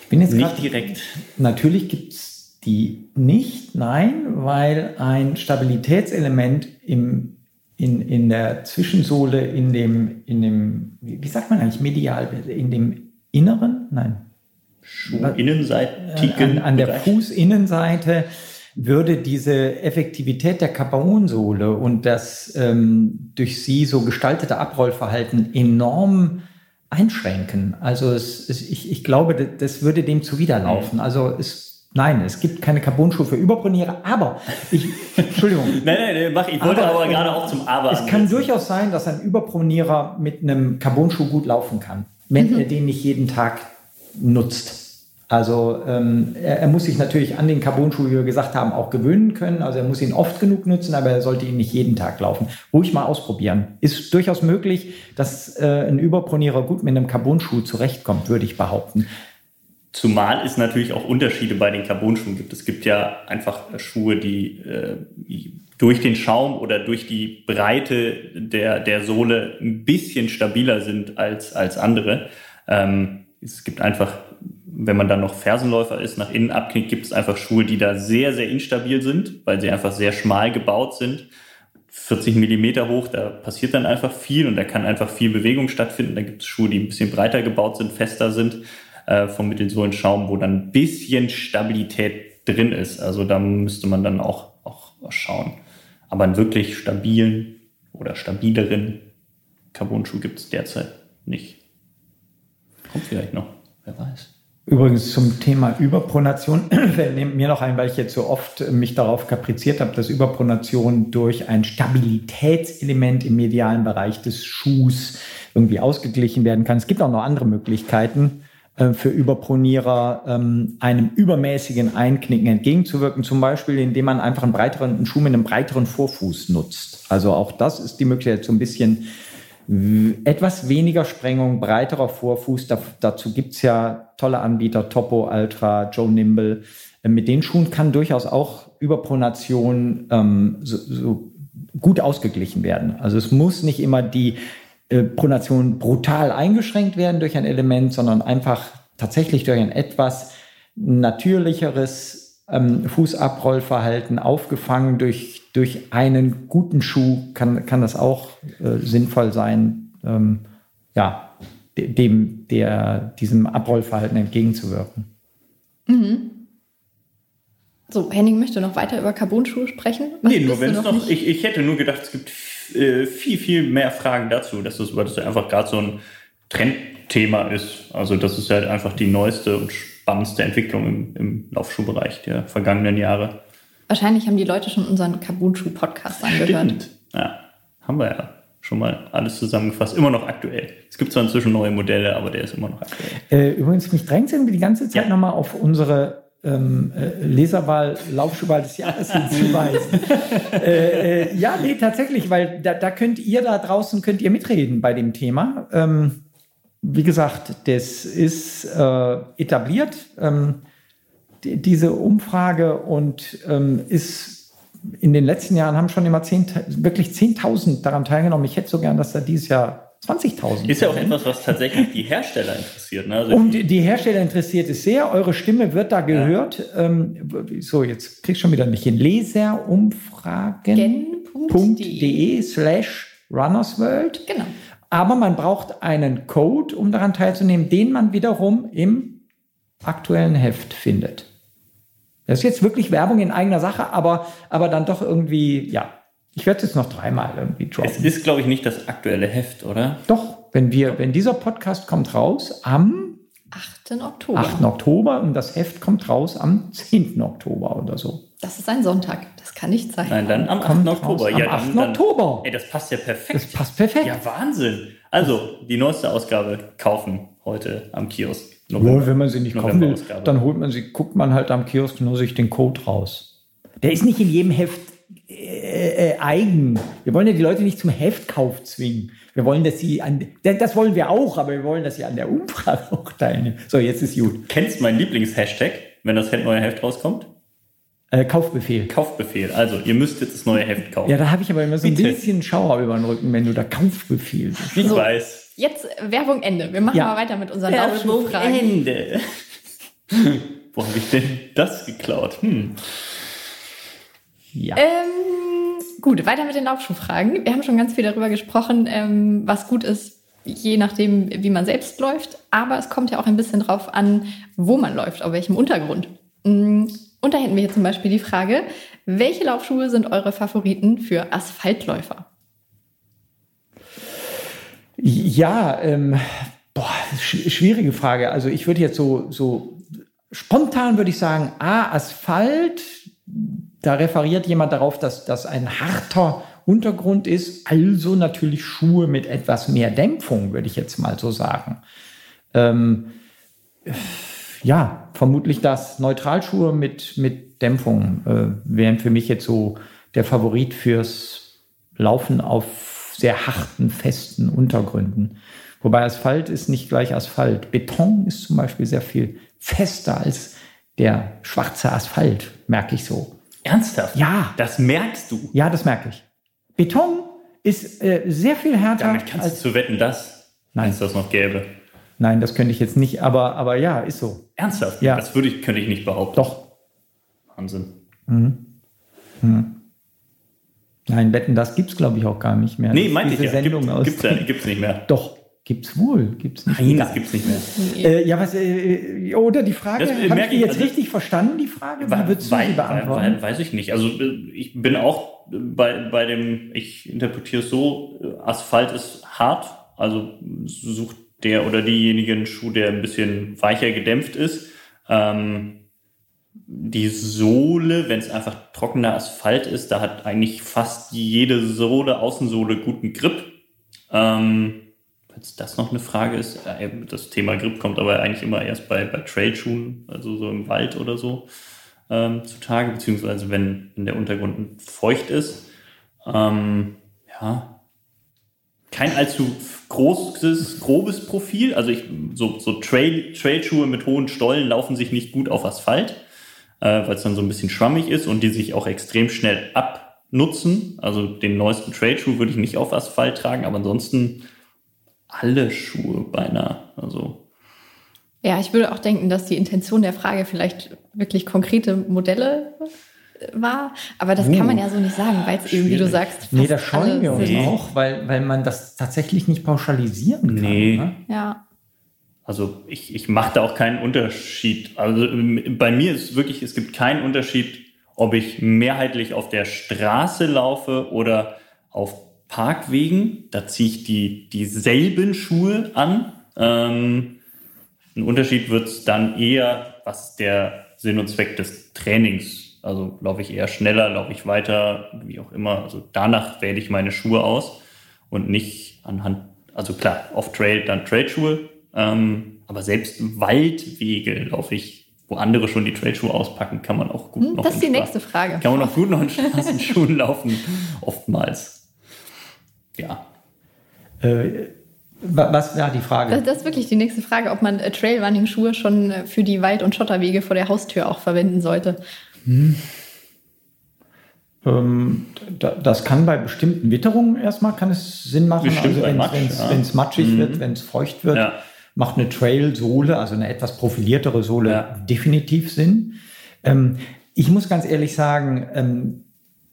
Ich bin jetzt nicht direkt. Natürlich gibt es die nicht, nein, weil ein Stabilitätselement im in, in der Zwischensohle, in dem, in dem, wie sagt man eigentlich medial, in dem Inneren? Nein. Innenseitigen. An, an der Fußinnenseite würde diese Effektivität der Carbonsohle und das ähm, durch sie so gestaltete Abrollverhalten enorm einschränken. Also es, es, ich, ich glaube, das, würde dem zuwiderlaufen. Mhm. Also es Nein, es gibt keine Carbonschuhe für Überbronierer, aber ich, Entschuldigung. nein, nein, nein, mach, ich wollte aber, aber gerade auch zum Aber. Es ansetzen. kann durchaus sein, dass ein Überbronierer mit einem Carbonschuh gut laufen kann, wenn mhm. er den nicht jeden Tag nutzt. Also ähm, er, er, muss sich natürlich an den Carbonschuh, wie wir gesagt haben, auch gewöhnen können. Also er muss ihn oft genug nutzen, aber er sollte ihn nicht jeden Tag laufen. Ruhig mal ausprobieren. Ist durchaus möglich, dass äh, ein Überbronierer gut mit einem Carbonschuh zurechtkommt, würde ich behaupten. Zumal es natürlich auch Unterschiede bei den Carbon-Schuhen gibt. Es gibt ja einfach Schuhe, die äh, durch den Schaum oder durch die Breite der, der Sohle ein bisschen stabiler sind als, als andere. Ähm, es gibt einfach, wenn man dann noch Fersenläufer ist, nach innen abknickt, gibt es einfach Schuhe, die da sehr, sehr instabil sind, weil sie einfach sehr schmal gebaut sind. 40 Millimeter hoch, da passiert dann einfach viel und da kann einfach viel Bewegung stattfinden. Da gibt es Schuhe, die ein bisschen breiter gebaut sind, fester sind äh, vom Mittelsohlenschaum, wo dann ein bisschen Stabilität drin ist. Also da müsste man dann auch, auch schauen. Aber einen wirklich stabilen oder stabileren Carbon-Schuh gibt es derzeit nicht. Kommt vielleicht noch, wer weiß. Übrigens zum Thema Überpronation fällt mir noch ein, weil ich jetzt so oft mich darauf kapriziert habe, dass Überpronation durch ein Stabilitätselement im medialen Bereich des Schuhs irgendwie ausgeglichen werden kann. Es gibt auch noch andere Möglichkeiten äh, für Überpronierer, ähm, einem übermäßigen Einknicken entgegenzuwirken, zum Beispiel indem man einfach einen breiteren einen Schuh mit einem breiteren Vorfuß nutzt. Also auch das ist die Möglichkeit, so ein bisschen etwas weniger Sprengung, breiterer Vorfuß. Da, dazu gibt es ja tolle Anbieter, Topo, Ultra, Joe Nimble. Äh, mit den Schuhen kann durchaus auch Überpronation ähm, so, so gut ausgeglichen werden. Also es muss nicht immer die äh, Pronation brutal eingeschränkt werden durch ein Element, sondern einfach tatsächlich durch ein etwas natürlicheres ähm, Fußabrollverhalten aufgefangen durch durch einen guten Schuh kann, kann das auch äh, sinnvoll sein, ähm, ja, dem, der, diesem Abrollverhalten entgegenzuwirken. Mhm. So, Henning möchte noch weiter über Carbon-Schuhe sprechen. Was nee, nur wenn es noch, noch ich, ich hätte nur gedacht, es gibt äh, viel, viel mehr Fragen dazu, dass das, weil das einfach gerade so ein Trendthema ist. Also das ist halt einfach die neueste und spannendste Entwicklung im, im Laufschuhbereich der vergangenen Jahre. Wahrscheinlich haben die Leute schon unseren Kabunschuh-Podcast angehört. Stimmt. Ja, haben wir ja schon mal alles zusammengefasst. Immer noch aktuell. Es gibt zwar inzwischen neue Modelle, aber der ist immer noch aktuell. Äh, übrigens, mich drängt es irgendwie die ganze Zeit ja. nochmal auf unsere ähm, äh, Leserwahl, Laufschuhwahl des Jahres hinzuweisen. äh, äh, ja, nee, tatsächlich, weil da, da, könnt ihr da draußen, könnt ihr mitreden bei dem Thema. Ähm, wie gesagt, das ist äh, etabliert. Ähm, diese Umfrage und ähm, ist in den letzten Jahren haben schon immer 10, wirklich 10.000 daran teilgenommen. Ich hätte so gern, dass da dieses Jahr 20.000. Ist ja auch etwas, was tatsächlich die Hersteller interessiert. Ne? Also um die, die, Hersteller interessiert es sehr. Eure Stimme wird da gehört. Ja. Ähm, so, jetzt krieg ich schon wieder nicht hin. Leserumfragen.de slash runnersworld. Genau. Aber man braucht einen Code, um daran teilzunehmen, den man wiederum im aktuellen Heft findet. Das ist jetzt wirklich Werbung in eigener Sache, aber, aber dann doch irgendwie, ja. Ich werde es jetzt noch dreimal irgendwie droppen. Es ist, glaube ich, nicht das aktuelle Heft, oder? Doch, wenn wir, wenn dieser Podcast kommt raus am 8. Oktober. 8. Oktober und das Heft kommt raus am 10. Oktober oder so. Das ist ein Sonntag. Das kann nicht sein. Nein, dann am 8. Oktober. Raus, ja, am 8. Dann, Oktober. Ey, das passt ja perfekt. Das passt perfekt. Ja, Wahnsinn. Also, die neueste Ausgabe kaufen heute am Kiosk. November, wenn man sie nicht kaufen will, dann holt man sie, guckt man halt am Kiosk nur sich den Code raus. Der ist nicht in jedem Heft äh, äh, eigen. Wir wollen ja die Leute nicht zum Heftkauf zwingen. Wir wollen, dass sie an, das wollen wir auch, aber wir wollen, dass sie an der Umfrage auch teilnehmen. So, jetzt ist gut. Kennst du meinen Lieblingshashtag, wenn das neue Heft rauskommt? Äh, Kaufbefehl. Kaufbefehl. Also, ihr müsstet das neue Heft kaufen. Ja, da habe ich aber immer so ein Bitte. bisschen Schauer über den Rücken, wenn du da Kaufbefehl bist. Ich so. weiß. Jetzt Werbung Ende. Wir machen ja. mal weiter mit unseren Werbung Ende. Wo habe ich denn das geklaut? Hm. Ja. Ähm, gut, weiter mit den Laufschuhfragen. Wir haben schon ganz viel darüber gesprochen, ähm, was gut ist, je nachdem, wie man selbst läuft. Aber es kommt ja auch ein bisschen drauf an, wo man läuft, auf welchem Untergrund. Mm, und da hätten wir hier zum Beispiel die Frage, welche Laufschuhe sind eure Favoriten für Asphaltläufer? Ja, ähm, boah, schwierige Frage. Also ich würde jetzt so, so spontan würde ich sagen, A, Asphalt, da referiert jemand darauf, dass das ein harter Untergrund ist, also natürlich Schuhe mit etwas mehr Dämpfung, würde ich jetzt mal so sagen. Ähm, ja, vermutlich das. Neutralschuhe mit, mit Dämpfung äh, wären für mich jetzt so der Favorit fürs Laufen auf sehr harten, festen Untergründen. Wobei Asphalt ist nicht gleich Asphalt. Beton ist zum Beispiel sehr viel fester als der schwarze Asphalt, merke ich so. Ernsthaft? Ja. Das merkst du? Ja, das merke ich. Beton ist äh, sehr viel härter. Damit kannst als, du zu wetten, dass Nein. es das noch gäbe. Nein, das könnte ich jetzt nicht, aber, aber ja, ist so. Ernsthaft? Ja. Das würde ich, könnte ich nicht behaupten. Doch. Wahnsinn. Mhm. Mhm. Nein, Wetten, das gibt es, glaube ich, auch gar nicht mehr. Nee, meinte ich ja. Sendung gibt, aus gibt's, ja, gibt's nicht mehr. Doch. Gibt's wohl, gibt's nicht. Nein, das gibt's nicht mehr. Äh, ja, was, äh, oder die Frage, äh, habe ich die ich, jetzt also- richtig verstanden, die Frage? Wie würdest du sie beantworten? wei- Weiß ich nicht. Also äh, ich bin auch bei, bei dem, ich interpretiere es so, äh, Asphalt ist hart, also sucht der oder diejenige einen Schuh, der ein bisschen weicher gedämpft ist. Ähm, die Sohle, wenn es einfach trockener Asphalt ist, da hat eigentlich fast jede Sohle, Außensohle guten Grip. Ähm, Falls das noch eine Frage ist, äh, das Thema Grip kommt aber eigentlich immer erst bei, bei Trailschuhen, also so im Wald oder so, ähm, zutage, beziehungsweise wenn, wenn der Untergrund feucht ist. Ähm, ja, kein allzu großes, grobes Profil. Also ich, so, so Trail, Trailschuhe mit hohen Stollen laufen sich nicht gut auf Asphalt, äh, weil es dann so ein bisschen schwammig ist und die sich auch extrem schnell abnutzen. Also den neuesten Trailschuh würde ich nicht auf Asphalt tragen, aber ansonsten alle Schuhe beinahe. Also Ja, ich würde auch denken, dass die Intention der Frage vielleicht wirklich konkrete Modelle äh, war. Aber das kann man ja so nicht sagen, weil es eben, wie du sagst, Nee, fast da scheuen alle wir uns. Nee. auch, weil, weil man das tatsächlich nicht pauschalisieren kann. Nee. Ne? Ja. Also ich, ich mache da auch keinen Unterschied. Also ähm, bei mir ist wirklich, es gibt keinen Unterschied, ob ich mehrheitlich auf der Straße laufe oder auf Parkwegen. Da ziehe ich die dieselben Schuhe an. Ähm, ein Unterschied wird es dann eher, was der Sinn und Zweck des Trainings. Also laufe ich eher schneller, laufe ich weiter, wie auch immer. Also danach wähle ich meine Schuhe aus und nicht anhand, also klar, auf Trail dann Trailschuhe, ähm, aber selbst Waldwege laufe ich, wo andere schon die Trailschuhe auspacken, kann man auch gut Hm, noch Das ist die Stra- nächste Frage. Kann man auch gut noch in Straßenschuhen laufen, oftmals. Ja. Äh, wa- was war die Frage? Das, das ist wirklich die nächste Frage, ob man äh, Trailrunning-Schuhe schon äh, für die Wald- und Schotterwege vor der Haustür auch verwenden sollte. Ähm, da, das kann bei bestimmten Witterungen erstmal kann es Sinn machen. Bestimmt also wenn Matsch, es ja. wenn's matschig Mhm. wird, wenn es feucht wird, Ja. Macht eine Trail-Sohle, also eine etwas profiliertere Sohle, Ja. definitiv Sinn. Ähm, ich muss ganz ehrlich sagen, ähm,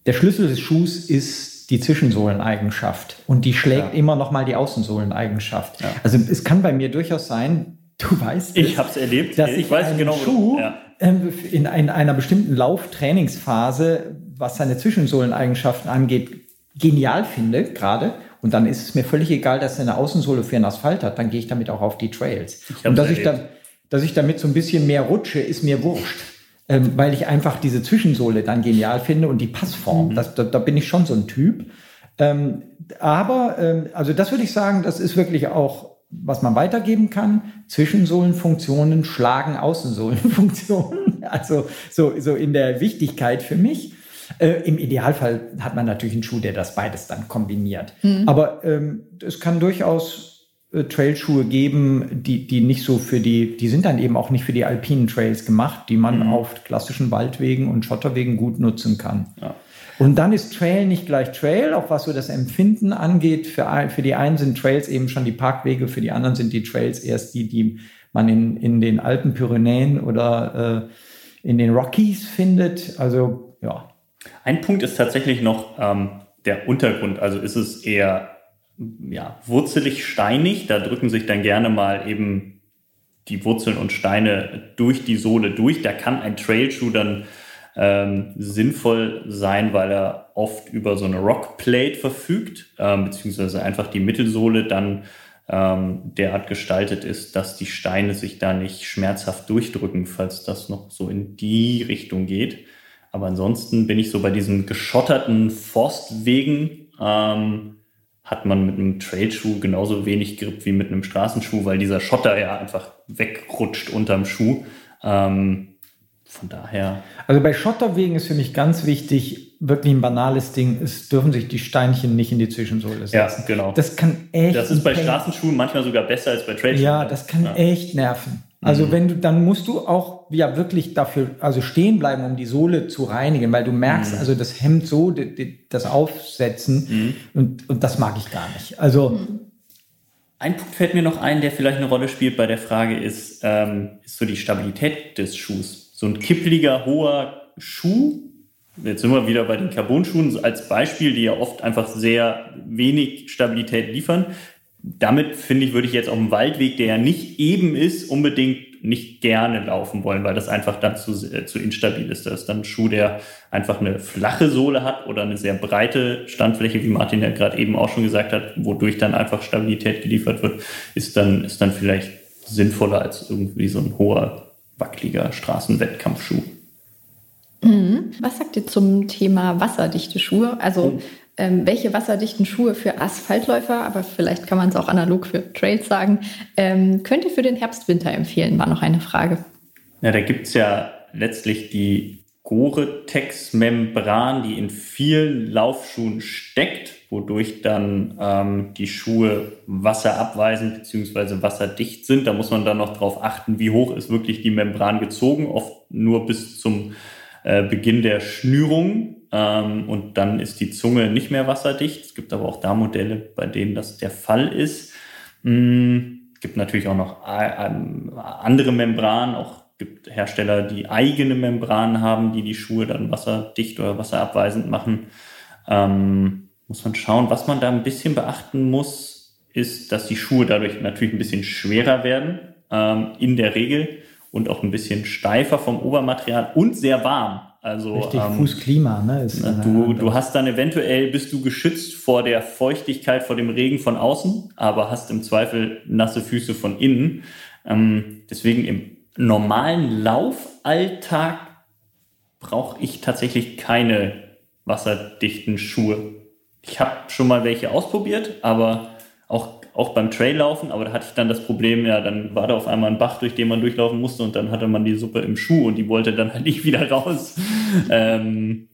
der Schlüssel des Schuhs ist die Zwischensohleneigenschaft und die schlägt Ja. immer noch mal die Außensohleneigenschaft. Ja. Also es kann bei mir durchaus sein, du weißt Ich habe es erlebt. dass ich ich, weiß einen genau, Schuh Ja. ähm, in, in einer bestimmten Lauftrainingsphase, was seine Zwischensohleneigenschaften angeht, genial finde gerade. Und dann ist es mir völlig egal, dass er eine Außensohle für einen Asphalt hat. Dann gehe ich damit auch auf die Trails. Und dass ich, dann, dass ich damit so ein bisschen mehr rutsche, ist mir wurscht. Ähm, weil ich einfach diese Zwischensohle dann genial finde und die Mhm. Passform. Das, da, da bin ich schon so ein Typ. Ähm, aber, ähm, also das würde ich sagen, das ist wirklich auch, was man weitergeben kann. Zwischensohlenfunktionen schlagen Außensohlenfunktionen. Also so, so in der Wichtigkeit für mich. Äh, Im Idealfall hat man natürlich einen Schuh, der das beides dann kombiniert. Aber ähm, es kann durchaus äh, Trailschuhe geben, die, die nicht so für die, die sind dann eben auch nicht für die alpinen Trails gemacht, die man auf klassischen Waldwegen und Schotterwegen gut nutzen kann. Ja. Und dann ist Trail nicht gleich Trail, auch was so das Empfinden angeht. Für, für die einen sind Trails eben schon die Parkwege, für die anderen sind die Trails erst die, die man in, in den Alpen, Pyrenäen oder äh, in den Rockies findet. Also ja, Ein Punkt ist tatsächlich noch ähm, der Untergrund. Also ist es eher ja, wurzelig steinig. Da drücken sich dann gerne mal eben die Wurzeln und Steine durch die Sohle durch. Da kann ein Trailschuh dann ähm, sinnvoll sein, weil er oft über so eine Rockplate verfügt, ähm, beziehungsweise einfach die Mittelsohle dann ähm, derart gestaltet ist, dass die Steine sich da nicht schmerzhaft durchdrücken, falls das noch so in die Richtung geht. Aber ansonsten bin ich so bei diesen geschotterten Forstwegen, ähm, hat man mit einem Trailschuh genauso wenig Grip wie mit einem Straßenschuh, weil dieser Schotter ja einfach wegrutscht unterm Schuh. Ähm, von daher, Also bei Schotterwegen ist für mich ganz wichtig, wirklich ein banales Ding, es dürfen sich die Steinchen nicht in die Zwischensohle ja, setzen. genau. Das kann echt. Das ist bei Straßenschuhen manchmal sogar besser als bei Trailschuhen. Ja, das kann Ja. echt nerven. Also Mhm. wenn du, dann musst du auch ja wirklich dafür, also stehen bleiben, um die Sohle zu reinigen, weil du merkst, Mhm. also das hemmt so die, die, das Aufsetzen und, und das mag ich gar nicht. Also Ein Punkt fällt mir noch ein, der vielleicht eine Rolle spielt bei der Frage, ist, ähm, ist so die Stabilität des Schuhs. So ein kippliger, hoher Schuh, jetzt sind wir wieder bei den Carbon-Schuhen als Beispiel, die ja oft einfach sehr wenig Stabilität liefern. Damit finde ich, würde ich jetzt auf dem Waldweg, der ja nicht eben ist, unbedingt nicht gerne laufen wollen, weil das einfach dann zu, äh, zu instabil ist. Das ist dann ein Schuh, der einfach eine flache Sohle hat oder eine sehr breite Standfläche, wie Martin ja gerade eben auch schon gesagt hat, wodurch dann einfach Stabilität geliefert wird, ist dann, ist dann vielleicht sinnvoller als irgendwie so ein hoher, wackeliger Straßenwettkampfschuh. Mhm. Was sagt ihr zum Thema wasserdichte Schuhe? Also oh. Ähm, welche wasserdichten Schuhe für Asphaltläufer, aber vielleicht kann man es auch analog für Trails sagen, ähm, könnt ihr für den Herbst-Winter empfehlen, war noch eine Frage. Ja, da gibt es ja letztlich die Gore-Tex-Membran, die in vielen Laufschuhen steckt, wodurch dann ähm, die Schuhe wasserabweisend bzw. wasserdicht sind. Da muss man dann noch darauf achten, wie hoch ist wirklich die Membran gezogen, oft nur bis zum äh, Beginn der Schnürung ähm, und dann ist die Zunge nicht mehr wasserdicht. Es gibt aber auch da Modelle, bei denen das der Fall ist. Es gibt natürlich auch noch äh, andere Membranen, auch gibt Hersteller, die eigene Membranen haben, die die Schuhe dann wasserdicht oder wasserabweisend machen. Ähm, muss man schauen, was man da ein bisschen beachten muss, ist, dass die Schuhe dadurch natürlich ein bisschen schwerer werden, ähm, in der Regel und auch ein bisschen steifer vom Obermaterial und sehr warm. Also Richtig, ähm, Fußklima, ne? Ist du, du hast dann eventuell, bist du geschützt vor der Feuchtigkeit, vor dem Regen von außen, aber hast im Zweifel nasse Füße von innen. Ähm, deswegen im normalen Laufalltag brauche ich tatsächlich keine wasserdichten Schuhe. Ich habe schon mal welche ausprobiert, aber auch auch beim Traillaufen, aber da hatte ich dann das Problem, ja, dann war da auf einmal ein Bach, durch den man durchlaufen musste und dann hatte man die Suppe im Schuh und die wollte dann halt nicht wieder raus. ähm,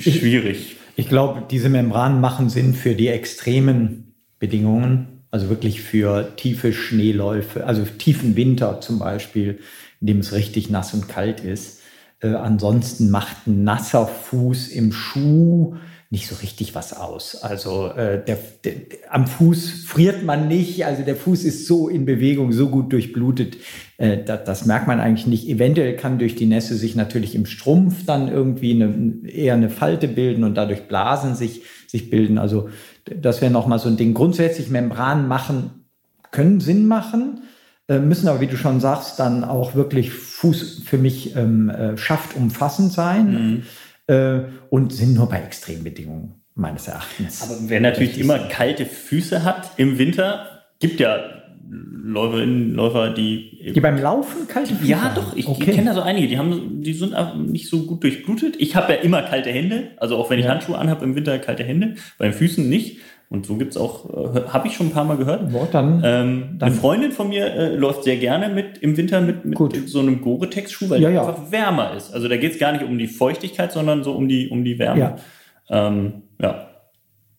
schwierig. Ich, ich glaube, diese Membranen machen Sinn für die extremen Bedingungen, also wirklich für tiefe Schneeläufe, also tiefen Winter zum Beispiel, in dem es richtig nass und kalt ist. Äh, ansonsten macht ein nasser Fuß im Schuh nicht so richtig was aus. Also äh, der, der, am Fuß friert man nicht, also der Fuß ist so in Bewegung, so gut durchblutet, äh, das, das merkt man eigentlich nicht. Eventuell kann durch die Nässe sich natürlich im Strumpf dann irgendwie eine, eher eine Falte bilden und dadurch Blasen sich, sich bilden. Also das wäre nochmal so ein Ding. Grundsätzlich Membranen machen, können Sinn machen äh, müssen aber, wie du schon sagst, dann auch wirklich Fuß für mich ähm, äh, schafft umfassend sein. Mhm äh, und sind nur bei Extrembedingungen meines Erachtens. Aber wer natürlich immer kalte Füße hat im Winter, gibt ja Läuferinnen, Läufer, die. Die beim Laufen kalte Füße Ja, doch, ich, okay. kenne da so einige, die haben, die sind nicht so gut durchblutet. Ich habe ja immer kalte Hände, also auch wenn ich ja. Handschuhe anhabe im Winter kalte Hände, bei den Füßen nicht. Und so gibt's auch, äh, habe ich schon ein paar Mal gehört. Boah, dann, ähm, dann, eine Freundin von mir äh, läuft sehr gerne mit im Winter mit, mit so einem Gore-Tex-Schuh, weil ja, der ja. einfach wärmer ist. Also da geht's gar nicht um die Feuchtigkeit, sondern so um die, um die Wärme. Ja. Ähm, ja.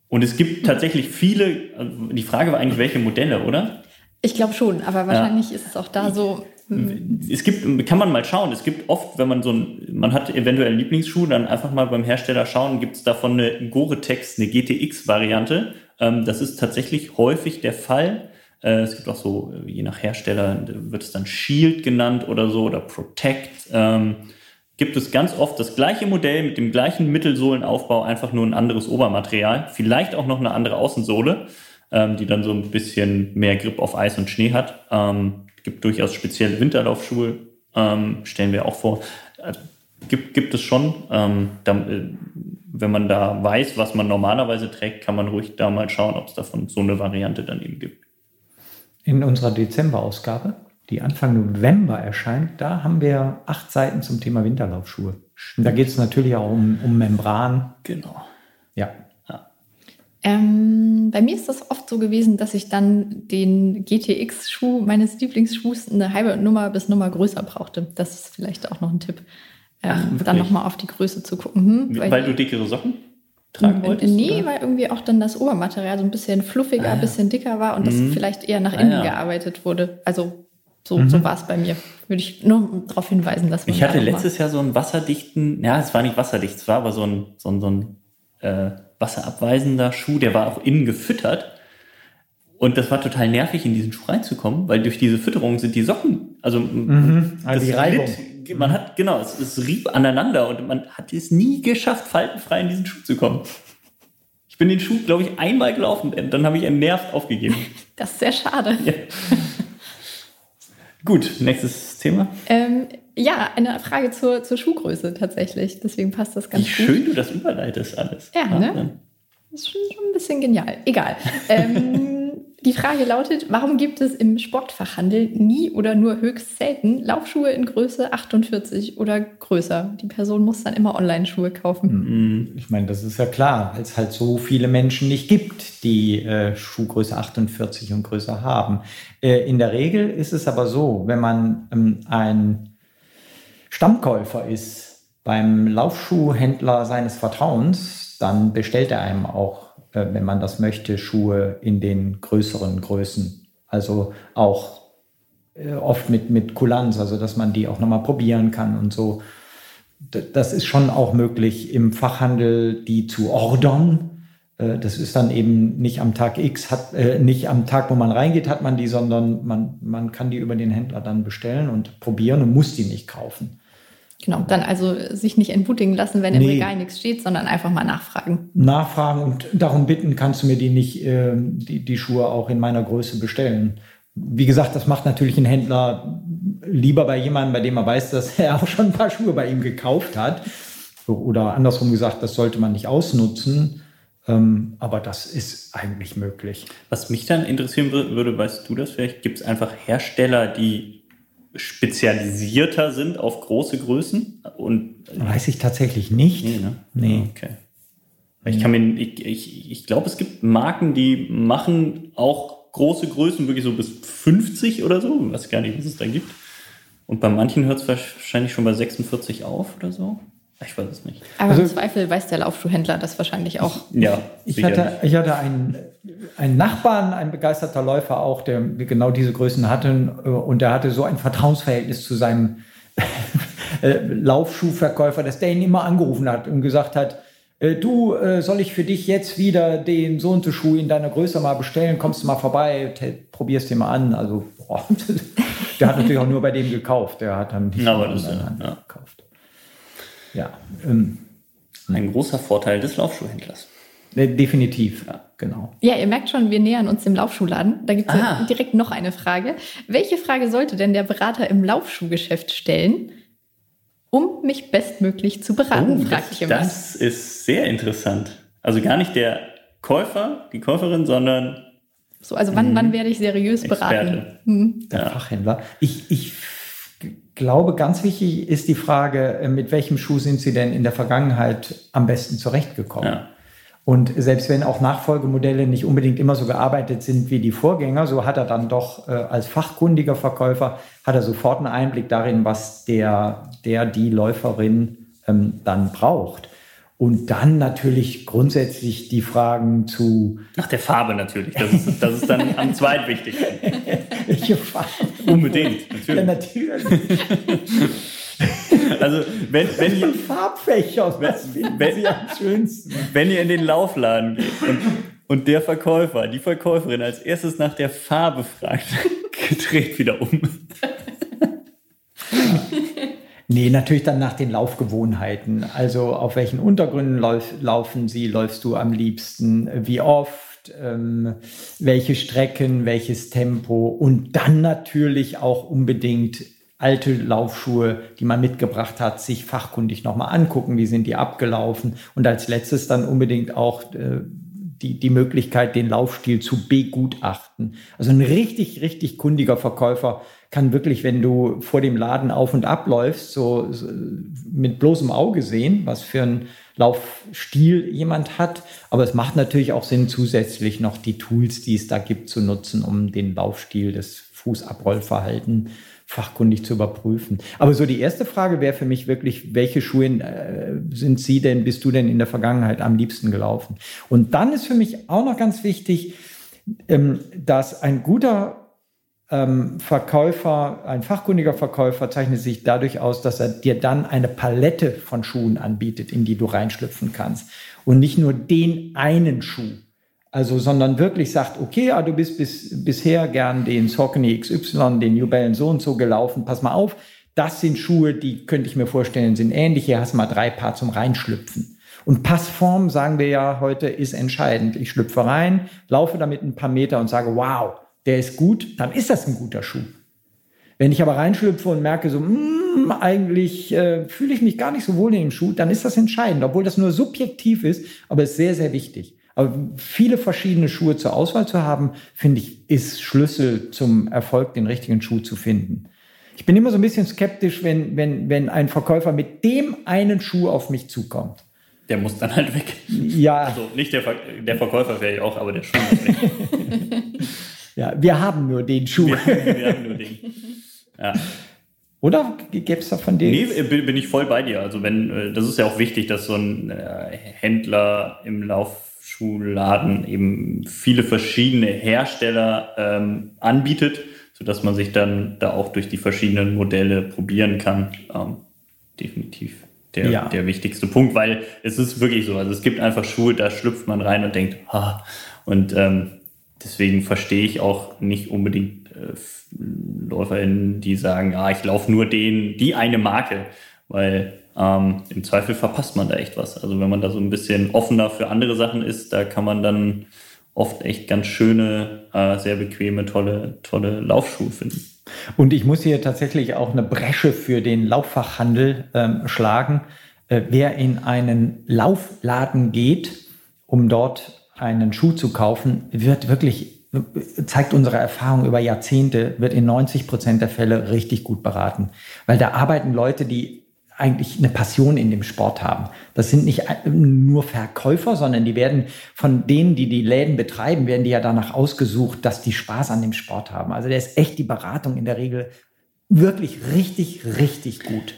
Und es gibt tatsächlich viele, also die Frage war eigentlich, welche Modelle, oder? Ich glaube schon, aber wahrscheinlich ja. ist es auch da so. Hm. Es gibt, kann man mal schauen, es gibt oft, wenn man so ein, man hat eventuell einen Lieblingsschuh, dann einfach mal beim Hersteller schauen, gibt es davon eine Gore-Tex, eine GTX-Variante. Ähm, das ist tatsächlich häufig der Fall. Äh, es gibt auch so, äh, je nach Hersteller wird es dann Shield genannt oder so oder Protect. Ähm, gibt es ganz oft das gleiche Modell mit dem gleichen Mittelsohlenaufbau, einfach nur ein anderes Obermaterial, vielleicht auch noch eine andere Außensohle, ähm, die dann so ein bisschen mehr Grip auf Eis und Schnee hat. Ähm, gibt durchaus spezielle Winterlaufschuhe, ähm, stellen wir auch vor. Also, gibt, gibt es schon. Ähm, da, äh, wenn man da weiß, was man normalerweise trägt, kann man ruhig da mal schauen, ob es davon so eine Variante dann eben gibt. In unserer Dezemberausgabe, die Anfang November erscheint, da haben wir acht Seiten zum Thema Winterlaufschuhe. Da geht es natürlich auch um, um Membran. Genau. Ja. Ähm, bei mir ist das oft so gewesen, dass ich dann den GTX-Schuh meines Lieblingsschuhs eine halbe Nummer bis Nummer größer brauchte. Das ist vielleicht auch noch ein Tipp. Ähm, dann nochmal auf die Größe zu gucken. Hm, weil, weil du dickere Socken tragen wolltest? Nee, oder? weil irgendwie auch dann das Obermaterial so ein bisschen fluffiger, ein ah, bisschen dicker war und mhm. das vielleicht eher nach innen ah, ja. gearbeitet wurde. Also so, mhm. so war es bei mir. Würde ich nur darauf hinweisen, dass man. Ich hatte letztes Jahr so einen wasserdichten, ja, es war nicht wasserdicht, es war aber so ein, so ein, so ein äh, wasserabweisender Schuh, der war auch innen gefüttert. Und das war total nervig, in diesen Schuh reinzukommen, weil durch diese Fütterung sind die Socken, also, mhm, also die Reibung. Mit, man hat, genau, es, es rieb aneinander und man hat es nie geschafft, faltenfrei in diesen Schuh zu kommen. Ich bin den Schuh, glaube ich, einmal gelaufen, dann habe ich entnervt aufgegeben. Das ist sehr schade. Ja. Gut, nächstes Thema. Ähm, ja, eine Frage zur, zur Schuhgröße tatsächlich. Deswegen passt das ganz Wie gut. schön du das überleitest alles. Ja, ne? Das ist schon, schon ein bisschen genial. Egal. ähm, die Frage lautet, warum gibt es im Sportfachhandel nie oder nur höchst selten Laufschuhe in Größe 48 oder größer? Die Person muss dann immer Online-Schuhe kaufen. Ich meine, das ist ja klar, weil es halt so viele Menschen nicht gibt, die äh, Schuhgröße 48 und größer haben. Äh, in der Regel ist es aber so, wenn man ähm, ein Stammkäufer ist beim Laufschuhhändler seines Vertrauens, dann bestellt er einem auch, äh, wenn man das möchte, Schuhe in den größeren Größen. Also auch äh, oft mit, mit Kulanz, also dass man die auch nochmal probieren kann und so. Das ist schon auch möglich im Fachhandel, die zu ordern. Äh, Das ist dann eben nicht am Tag X, hat, äh, nicht am Tag, wo man reingeht, hat man die, sondern man, man kann die über den Händler dann bestellen und probieren und muss die nicht kaufen. Genau, dann also sich nicht entmutigen lassen, wenn im Nee. Regal nichts steht, sondern einfach mal nachfragen. Nachfragen und darum bitten, kannst du mir die nicht, ähm, die, die Schuhe auch in meiner Größe bestellen. Wie gesagt, das macht natürlich ein Händler lieber bei jemandem, bei dem er weiß, dass er auch schon ein paar Schuhe bei ihm gekauft hat. Oder andersrum gesagt, das sollte man nicht ausnutzen. Ähm, aber das ist eigentlich möglich. Was mich dann interessieren wür- würde, weißt du das vielleicht? Gibt es einfach Hersteller, die spezialisierter sind auf große Größen? Und Weiß ich tatsächlich nicht. nee, ne? Nee. Okay. Weil Ich kann mir, ich, ich, ich glaube, es gibt Marken, die machen auch große Größen, wirklich so bis 50 oder so. Ich weiß gar nicht, was es da gibt. Und bei manchen hört es wahrscheinlich schon bei 46 auf oder so. Ich weiß es nicht. Aber Also- im Zweifel weiß der Laufschuhhändler das wahrscheinlich auch. Ja, Ich hatte, ich hatte einen, einen Nachbarn, ein begeisterter Läufer auch, der genau diese Größen hatte äh, und der hatte so ein Vertrauensverhältnis zu seinem äh, Laufschuhverkäufer, dass der ihn immer angerufen hat und gesagt hat, äh, du, soll ich für dich jetzt wieder den so und so Schuh in deiner Größe mal bestellen? Kommst du mal vorbei, probierst dir mal an. Also, boah, der hat natürlich auch nur bei dem gekauft. Der hat dann nicht Na, aber das ja. gekauft. Ja, ähm, Ein großer Vorteil des Laufschuhhändlers. definitiv, ja, genau. Ja, ihr merkt schon, wir nähern uns dem Laufschuhladen. Da gibt es Ah. direkt noch eine Frage. Welche Frage sollte denn der Berater im Laufschuhgeschäft stellen, um mich bestmöglich zu beraten, Oh, fragt das, jemand. das ist sehr interessant. Also gar nicht der Käufer, die Käuferin, sondern So, also wann, wann werde ich seriös beraten? Experte. Hm. der Ja. Fachhändler. Ich, ich glaube, ganz wichtig ist die Frage, äh, mit welchem Schuh sind Sie denn in der Vergangenheit am besten zurechtgekommen? Ja. Und selbst wenn auch Nachfolgemodelle nicht unbedingt immer so gearbeitet sind wie die Vorgänger, so hat er dann doch äh, als fachkundiger Verkäufer, hat er sofort einen Einblick darin, was der, der die Läuferin ähm, dann braucht. Und dann natürlich grundsätzlich die Fragen zu, nach der Farbe natürlich. Das ist, das ist dann am zweitwichtigsten. welche Farbe? Unbedingt, Ja, natürlich. natürlich. Also wenn, wenn, ihr, Farbfächer, was wenn- Sie am schönsten? wenn ihr in den Laufladen geht und, und der Verkäufer, die Verkäuferin als erstes nach der Farbe fragt, dreht wieder um. Nee, natürlich dann nach den Laufgewohnheiten. Also auf welchen Untergründen lauf, laufen Sie, läufst du am liebsten, wie oft, ähm, welche Strecken, welches Tempo und dann natürlich auch unbedingt alte Laufschuhe, die man mitgebracht hat, sich fachkundig nochmal angucken, wie sind die abgelaufen und als letztes dann unbedingt auch äh, die, die Möglichkeit, den Laufstil zu begutachten. Also ein richtig, richtig kundiger Verkäufer kann wirklich, wenn du vor dem Laden auf und abläufst, so, so mit bloßem Auge sehen, was für einen Laufstil jemand hat. Aber es macht natürlich auch Sinn, zusätzlich noch die Tools, die es da gibt, zu nutzen, um den Laufstil, das Fußabrollverhalten fachkundig zu überprüfen. Aber so die erste Frage wäre für mich wirklich, welche Schuhe äh, sind Sie denn, bist du denn in der Vergangenheit am liebsten gelaufen? Und dann ist für mich auch noch ganz wichtig, ähm, dass ein guter ähm, Verkäufer, ein fachkundiger Verkäufer zeichnet sich dadurch aus, dass er dir dann eine Palette von Schuhen anbietet, in die du reinschlüpfen kannst. Und nicht nur den einen Schuh. Also, sondern wirklich sagt, okay, ah, du bist bis, bisher gern den Saucony XY, den New Balance so und so gelaufen, pass mal auf, das sind Schuhe, die könnte ich mir vorstellen, sind ähnlich, hier hast du mal drei Paar zum Reinschlüpfen. Und Passform, sagen wir ja heute, ist entscheidend. Ich schlüpfe rein, laufe damit ein paar Meter und sage, wow, der ist gut, dann ist das ein guter Schuh. Wenn ich aber reinschlüpfe und merke so, mm, eigentlich äh, fühle ich mich gar nicht so wohl in dem Schuh, dann ist das entscheidend, obwohl das nur subjektiv ist, aber ist sehr, sehr wichtig. Aber viele verschiedene Schuhe zur Auswahl zu haben, finde ich, ist Schlüssel zum Erfolg, den richtigen Schuh zu finden. Ich bin immer so ein bisschen skeptisch, wenn, wenn, wenn ein Verkäufer mit dem einen Schuh auf mich zukommt. Der muss dann halt weg. Ja. Also nicht der, Ver der Verkäufer wäre ja auch, aber der Schuh muss weg. ja, wir haben nur den Schuh. Wir, wir haben nur den. Ja. Oder gäbe es da von denen? Nee, bin ich voll bei dir. Also wenn, äh, das ist ja auch wichtig, dass so ein äh, Händler im Laufschuhladen eben viele verschiedene Hersteller ähm, anbietet, sodass man sich dann da auch durch die verschiedenen Modelle probieren kann. Ähm, definitiv der, ja. der wichtigste Punkt, weil es ist wirklich so. Also es gibt einfach Schuhe, da schlüpft man rein und denkt, ah, und ähm, deswegen verstehe ich auch nicht unbedingt äh, LäuferInnen, die sagen, ah, ich laufe nur den, die eine Marke, weil ähm, im Zweifel verpasst man da echt was. Also wenn man da so ein bisschen offener für andere Sachen ist, da kann man dann oft echt ganz schöne, äh, sehr bequeme, tolle, tolle Laufschuhe finden. Und ich muss hier tatsächlich auch eine Bresche für den Lauffachhandel ähm, schlagen. Äh, wer in einen Laufladen geht, um dort einen Schuh zu kaufen, wird wirklich zeigt unsere Erfahrung über Jahrzehnte, wird in 90 Prozent der Fälle richtig gut beraten. Weil da arbeiten Leute, die eigentlich eine Passion in dem Sport haben. Das sind nicht nur Verkäufer, sondern die werden von denen, die die Läden betreiben, werden die ja danach ausgesucht, dass die Spaß an dem Sport haben. Also der ist echt die Beratung in der Regel wirklich richtig, richtig gut.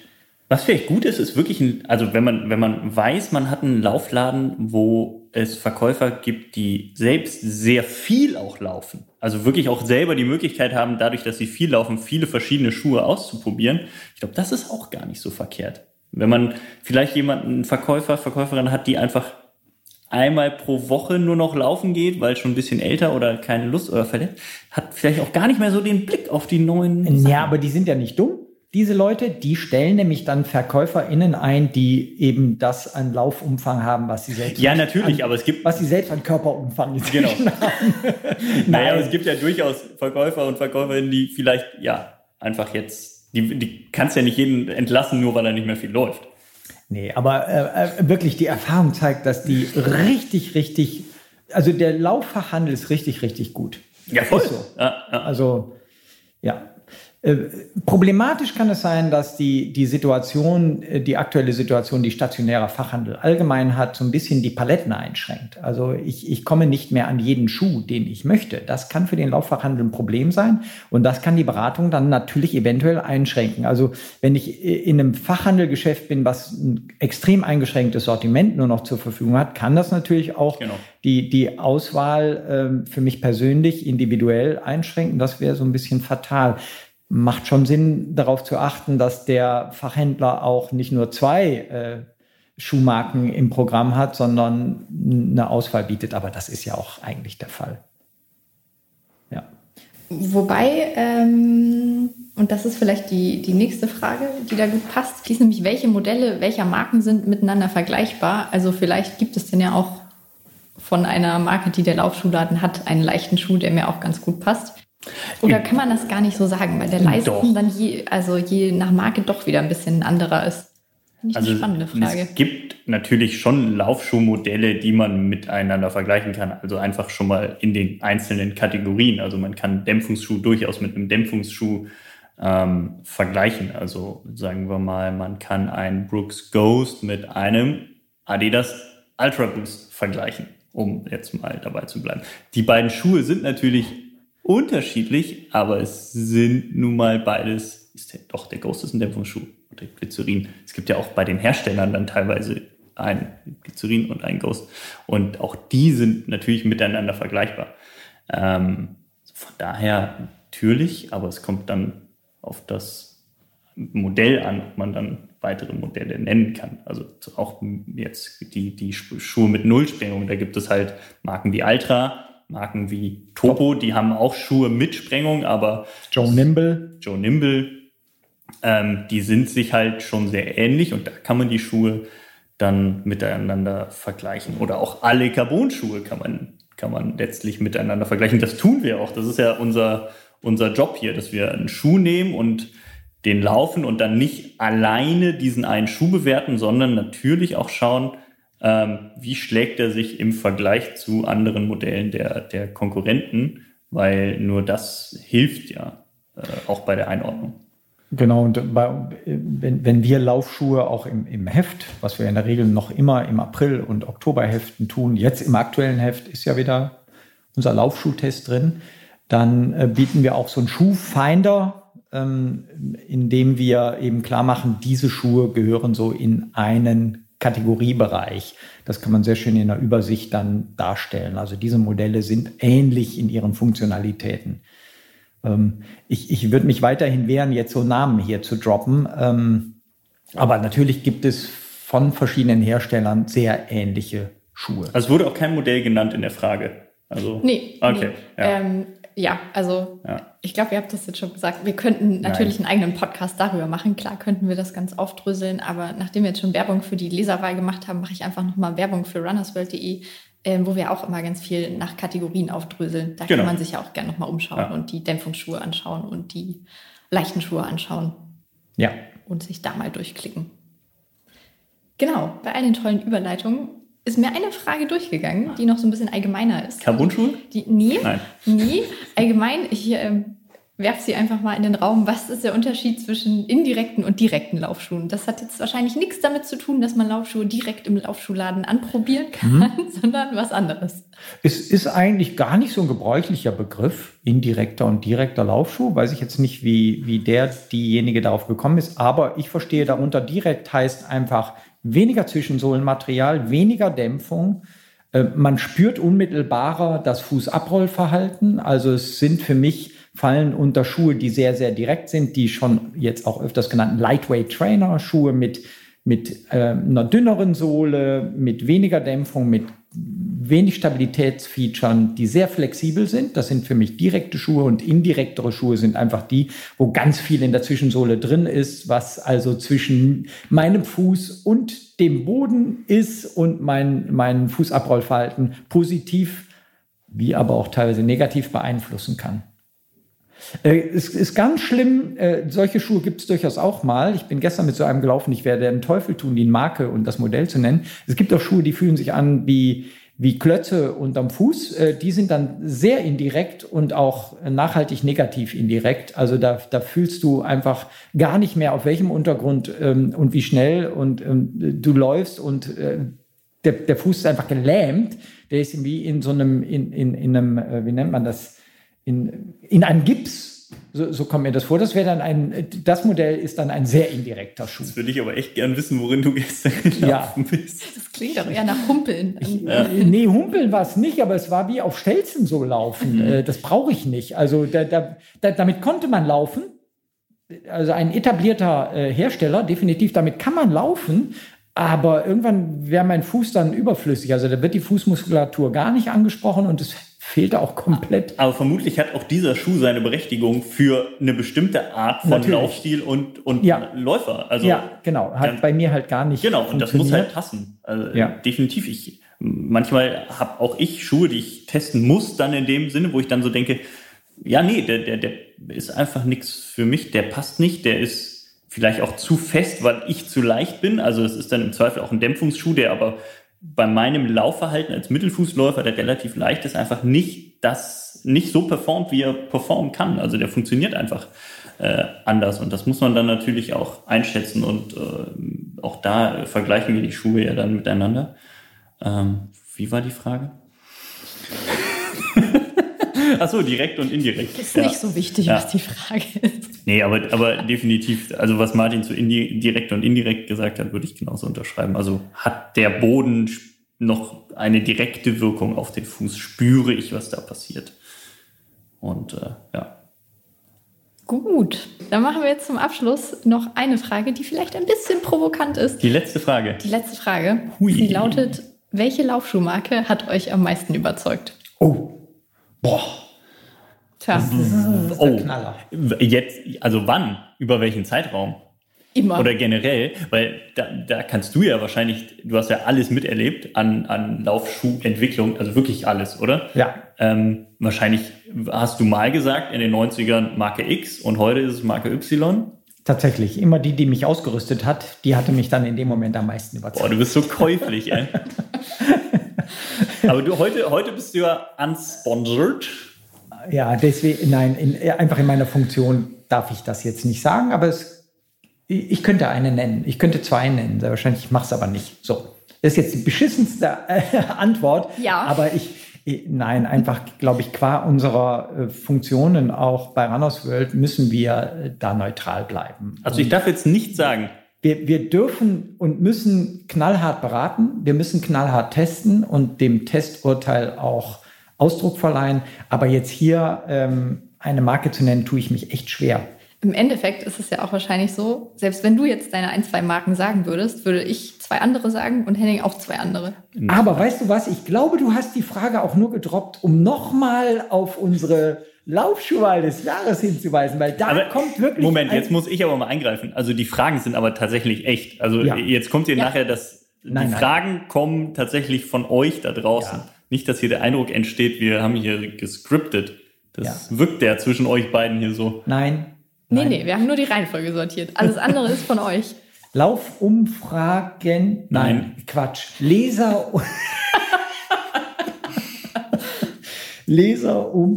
Was vielleicht gut ist, ist wirklich ein, also wenn man, wenn man weiß, man hat einen Laufladen, wo es Verkäufer gibt, die selbst sehr viel auch laufen. Also wirklich auch selber die Möglichkeit haben, dadurch, dass sie viel laufen, viele verschiedene Schuhe auszuprobieren. Ich glaube, das ist auch gar nicht so verkehrt. Wenn man vielleicht jemanden, einen Verkäufer, Verkäuferin hat, die einfach einmal pro Woche nur noch laufen geht, weil schon ein bisschen älter oder keine Lust oder verletzt, hat vielleicht auch gar nicht mehr so den Blick auf die neuen. Sachen. Ja, aber die sind ja nicht dumm. Diese Leute, die stellen nämlich dann VerkäuferInnen ein, die eben das an Laufumfang haben, was sie selbst Ja, natürlich, an, aber es gibt. Was sie selbst an Körperumfang genau. haben. naja, aber es gibt ja durchaus Verkäufer und Verkäuferinnen, die vielleicht, ja, einfach jetzt, die, die kannst ja nicht jeden entlassen, nur weil er nicht mehr viel läuft. Nee, aber äh, äh wirklich die Erfahrung zeigt, dass die richtig, richtig, also der Lauffachhandel ist richtig, richtig gut. Ja, voll. So. Ja, ja. Also, ja, problematisch kann es sein, dass die, die Situation, äh, die aktuelle Situation, die stationärer Fachhandel allgemein hat, so ein bisschen die Paletten einschränkt. Also ich, ich komme nicht mehr an jeden Schuh, den ich möchte. Das kann für den Lauffachhandel ein Problem sein und das kann die Beratung dann natürlich eventuell einschränken. Also wenn ich äh, in einem Fachhandelgeschäft bin, was ein extrem eingeschränktes Sortiment nur noch zur Verfügung hat, kann das natürlich auch genau. die, die Auswahl äh, für mich persönlich individuell einschränken. Das wäre so ein bisschen fatal macht schon Sinn, darauf zu achten, dass der Fachhändler auch nicht nur zwei äh, Schuhmarken im Programm hat, sondern eine Auswahl bietet. Aber das ist ja auch eigentlich der Fall. Ja. Wobei, ähm, und das ist vielleicht die, die nächste Frage, die da gut passt, die ist nämlich, welche Modelle welcher Marken sind miteinander vergleichbar? Also vielleicht gibt es denn ja auch von einer Marke, die der Laufschuhladen hat, einen leichten Schuh, der mir auch ganz gut passt. Oder kann man das gar nicht so sagen, weil der Leisten doch. dann je, also je nach Marke doch wieder ein bisschen anderer ist? Finde ich also eine spannende Frage. Es gibt natürlich schon Laufschuhmodelle, die man miteinander vergleichen kann. Also einfach schon mal in den einzelnen Kategorien. Also man kann Dämpfungsschuh durchaus mit einem Dämpfungsschuh ähm, vergleichen. Also sagen wir mal, man kann einen Brooks Ghost mit einem Adidas Ultra Boost vergleichen, um jetzt mal dabei zu bleiben. Die beiden Schuhe sind natürlich unterschiedlich, aber es sind nun mal beides, ist der, doch, der Ghost ist ein Dämpfungsschuh und der Glycerin. Es gibt ja auch bei den Herstellern dann teilweise ein Glycerin und ein Ghost. Und auch die sind natürlich miteinander vergleichbar. Ähm, von daher natürlich, aber es kommt dann auf das Modell an, ob man dann weitere Modelle nennen kann. Also auch jetzt die, die Schuhe mit Nullsprengung, da gibt es halt Marken wie Altra, Marken wie Topo, die haben auch Schuhe mit Sprengung, aber Joe Nimble. Joe Nimble, ähm, die sind sich halt schon sehr ähnlich und da kann man die Schuhe dann miteinander vergleichen. Oder auch alle Carbon-Schuhe kann man, kann man letztlich miteinander vergleichen. Das tun wir auch. Das ist ja unser, unser Job hier, dass wir einen Schuh nehmen und den laufen und dann nicht alleine diesen einen Schuh bewerten, sondern natürlich auch schauen, ähm, wie schlägt er sich im Vergleich zu anderen Modellen der, der Konkurrenten, weil nur das hilft ja äh, auch bei der Einordnung. Genau, und bei, wenn, wenn wir Laufschuhe auch im, im Heft, was wir in der Regel noch immer im April- und Oktoberheften tun, jetzt im aktuellen Heft ist ja wieder unser Laufschuhtest drin, dann äh, bieten wir auch so einen Schuhfinder, ähm, in dem wir eben klar machen, diese Schuhe gehören so in einen Kategoriebereich. Das kann man sehr schön in der Übersicht dann darstellen. Also diese Modelle sind ähnlich in ihren Funktionalitäten. Ähm, ich, ich würde mich weiterhin wehren, jetzt so Namen hier zu droppen. Ähm, aber natürlich gibt es von verschiedenen Herstellern sehr ähnliche Schuhe. Also es wurde auch kein Modell genannt in der Frage. Also, nee. Okay. Nee. Ja. Ähm, ja, also ja. ich glaube, ihr habt das jetzt schon gesagt. Wir könnten natürlich Nein. einen eigenen Podcast darüber machen. Klar könnten wir das ganz aufdröseln, aber nachdem wir jetzt schon Werbung für die Leserwahl gemacht haben, mache ich einfach nochmal Werbung für runnersworld.de ähm, wo wir auch immer ganz viel nach Kategorien aufdröseln. Da genau. kann man sich ja auch gerne nochmal umschauen ja. und die Dämpfungsschuhe anschauen und die leichten Schuhe anschauen. Ja. Und sich da mal durchklicken. Genau, bei all den tollen Überleitungen ist mir eine Frage durchgegangen, die noch so ein bisschen allgemeiner ist. Carbon-Schuhe? Nee, Nein. nee, allgemein. Ich ähm, werfe sie einfach mal in den Raum. Was ist der Unterschied zwischen indirekten und direkten Laufschuhen? Das hat jetzt wahrscheinlich nichts damit zu tun, dass man Laufschuhe direkt im Laufschuhladen anprobieren kann, mhm. sondern was anderes. Es ist eigentlich gar nicht so ein gebräuchlicher Begriff, indirekter und direkter Laufschuh. Weiß ich jetzt nicht, wie, wie der, diejenige darauf gekommen ist, aber ich verstehe darunter direkt heißt einfach weniger Zwischensohlenmaterial, weniger Dämpfung, äh, man spürt unmittelbarer das Fußabrollverhalten. Also es sind für mich fallen unter Schuhe, die sehr, sehr direkt sind, die schon jetzt auch öfters genannten Lightweight Trainer, Schuhe mit, mit äh, einer dünneren Sohle, mit weniger Dämpfung, mit wenig Stabilitätsfeaturen, die sehr flexibel sind. Das sind für mich direkte Schuhe und indirektere Schuhe sind einfach die, wo ganz viel in der Zwischensohle drin ist, was also zwischen meinem Fuß und dem Boden ist und mein, mein Fußabrollverhalten positiv, wie aber auch teilweise negativ beeinflussen kann. Äh, es ist ganz schlimm, äh, solche Schuhe gibt es durchaus auch mal. Ich bin gestern mit so einem gelaufen, ich werde den Teufel tun, die Marke und das Modell zu nennen. Es gibt auch Schuhe, die fühlen sich an wie, wie Klötze unterm Fuß. Äh, die sind dann sehr indirekt und auch nachhaltig negativ indirekt. Also da, da fühlst du einfach gar nicht mehr, auf welchem Untergrund ähm, und wie schnell und ähm, du läufst und äh, der, der Fuß ist einfach gelähmt. Der ist wie in so einem, in, in, in einem, äh, wie nennt man das? In, in einem Gips. So, so kommt mir das vor. Das wäre dann ein, das Modell ist dann ein sehr indirekter Schuh. Das würde ich aber echt gern wissen, worin du gestern gelaufen ja. bist. Das klingt doch eher nach Humpeln. Ich, ja. Nee, Humpeln war es nicht, aber es war wie auf Stelzen so laufen. Mhm. Äh, das brauche ich nicht. Also da, da, da, damit konnte man laufen. Also ein etablierter äh, Hersteller, definitiv, damit kann man laufen. Aber irgendwann wäre mein Fuß dann überflüssig. Also da wird die Fußmuskulatur gar nicht angesprochen und es fehlte auch komplett. Aber vermutlich hat auch dieser Schuh seine Berechtigung für eine bestimmte Art von Natürlich. Laufstil und, und ja. Läufer. Also ja, genau. Hat dann, bei mir halt gar nicht. Genau, und das muss halt passen. Also ja. Definitiv. Ich, manchmal habe auch ich Schuhe, die ich testen muss, dann in dem Sinne, wo ich dann so denke, ja, nee, der, der, der ist einfach nichts für mich, der passt nicht, der ist vielleicht auch zu fest, weil ich zu leicht bin. Also es ist dann im Zweifel auch ein Dämpfungsschuh, der aber bei meinem Laufverhalten als Mittelfußläufer, der relativ leicht ist, einfach nicht das, nicht so performt, wie er performen kann. Also der funktioniert einfach äh, anders. Und das muss man dann natürlich auch einschätzen und äh, auch da vergleichen wir die Schuhe ja dann miteinander. Ähm, wie war die Frage? Achso, direkt und indirekt. Ist ja. nicht so wichtig, ja. was die Frage ist. Nee, aber, aber definitiv, also was Martin zu direkt und indirekt gesagt hat, würde ich genauso unterschreiben. Also hat der Boden noch eine direkte Wirkung auf den Fuß? Spüre ich, was da passiert? Und äh, ja. Gut, dann machen wir jetzt zum Abschluss noch eine Frage, die vielleicht ein bisschen provokant ist. Die letzte Frage. Die letzte Frage. Hui. Sie lautet: Welche Laufschuhmarke hat euch am meisten überzeugt? Oh. Boah. Tja. Das ist, das ist oh. Knaller. Jetzt, also wann? Über welchen Zeitraum? Immer. Oder generell, weil da, da kannst du ja wahrscheinlich, du hast ja alles miterlebt an, an Laufschuhentwicklung, also wirklich alles, oder? Ja. Ähm, wahrscheinlich hast du mal gesagt, in den 90ern Marke X und heute ist es Marke Y. Tatsächlich. Immer die, die mich ausgerüstet hat, die hatte mich dann in dem Moment am meisten überzeugt. Boah, du bist so käuflich, ey. Aber du, heute, heute bist du ja unsponsored. Ja, deswegen, nein, in, einfach in meiner Funktion darf ich das jetzt nicht sagen, aber es, ich könnte eine nennen. Ich könnte zwei nennen. Sehr wahrscheinlich, ich mache es aber nicht. So. Das ist jetzt die beschissenste äh, Antwort. Ja. Aber ich, nein, einfach, glaube ich, qua unserer äh, Funktionen auch bei Runners World müssen wir äh, da neutral bleiben. Also ich darf jetzt nicht sagen, wir, wir dürfen und müssen knallhart beraten, wir müssen knallhart testen und dem Testurteil auch Ausdruck verleihen. Aber jetzt hier ähm, eine Marke zu nennen, tue ich mich echt schwer. Im Endeffekt ist es ja auch wahrscheinlich so, selbst wenn du jetzt deine ein, zwei Marken sagen würdest, würde ich zwei andere sagen und Henning auch zwei andere. Aber weißt du was? Ich glaube, du hast die Frage auch nur gedroppt, um nochmal auf unsere Laufschuhwahl des Jahres hinzuweisen, weil da Aber kommt wirklich. Moment, jetzt muss ich aber mal eingreifen. Also die Fragen sind aber tatsächlich echt. Also Ja. jetzt kommt ihr Ja. nachher, dass Nein, die nein. Fragen kommen tatsächlich von euch da draußen. Ja. Nicht, dass hier der Eindruck entsteht, wir haben hier gescriptet. Das Ja. wirkt ja zwischen euch beiden hier so. Nein. Nee, nein. nee, wir haben nur die Reihenfolge sortiert. Alles andere ist von euch. Laufumfragen. Nein. Quatsch. Leser.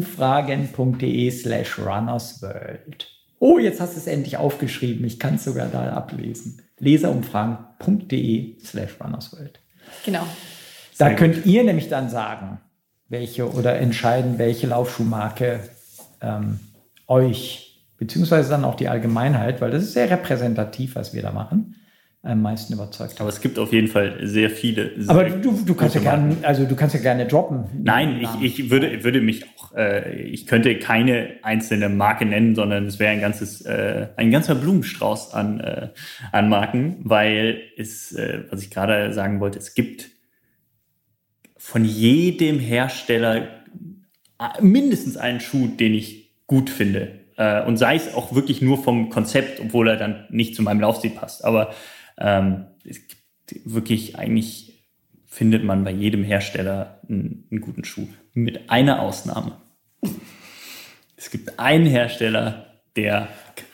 Leserumfragen.de slash runnersworld. Oh, jetzt hast du es endlich aufgeschrieben. Ich kann es sogar da ablesen. Leserumfragen.de slash runnersworld. Genau. Da Sehr könnt ihr nämlich dann sagen, welche oder entscheiden, welche Laufschuhmarke ähm, euch, beziehungsweise dann auch die Allgemeinheit, weil das ist sehr repräsentativ, was wir da machen, am meisten überzeugt Aber es gibt auf jeden Fall sehr viele. Sehr Aber du, du kannst ja gerne, also du kannst ja gerne droppen. Nein, ich, ich würde, würde mich auch, äh, ich könnte keine einzelne Marke nennen, sondern es wäre ein ganzes, äh, ein ganzer Blumenstrauß an, äh, an Marken, weil es, äh, was ich gerade sagen wollte, es gibt von jedem Hersteller äh, mindestens einen Schuh, den ich gut finde. Äh, und sei es auch wirklich nur vom Konzept, obwohl er dann nicht zu meinem Laufstil passt. Aber ähm, es wirklich eigentlich findet man bei jedem Hersteller einen, einen guten Schuh. Mit einer Ausnahme. Es gibt einen Hersteller, der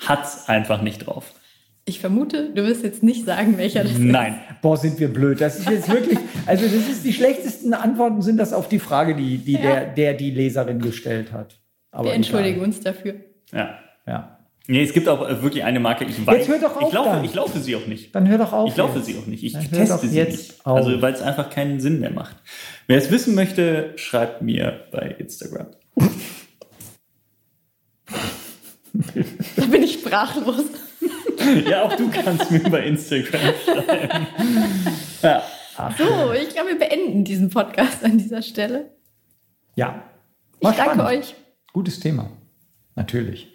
hat's einfach nicht drauf. Ich vermute, du wirst jetzt nicht sagen, welcher das ist. Nein. Boah, sind wir blöd. Das ist jetzt wirklich, also das ist die schlechtesten Antworten sind das auf die Frage, die, die Ja. der, der die Leserin gestellt hat. Aber Wir entschuldigen uns dafür. Ja. Ja. Nee, es gibt auch äh, wirklich eine Marke, ich weiß. hör doch auf ich, laufe, dann. ich laufe sie auch nicht. Dann hör doch auf. Ich laufe jetzt. sie auch nicht. Ich Dann teste sie jetzt nicht. auf. Also, weil es einfach keinen Sinn mehr macht. Wer es wissen möchte, schreibt mir bei Instagram. Da bin ich sprachlos. Ja, auch du kannst mir bei Instagram schreiben. Ja. So, ich glaube, wir beenden diesen Podcast an dieser Stelle. Ja. Ich War danke spannend. euch. Gutes Thema. Natürlich.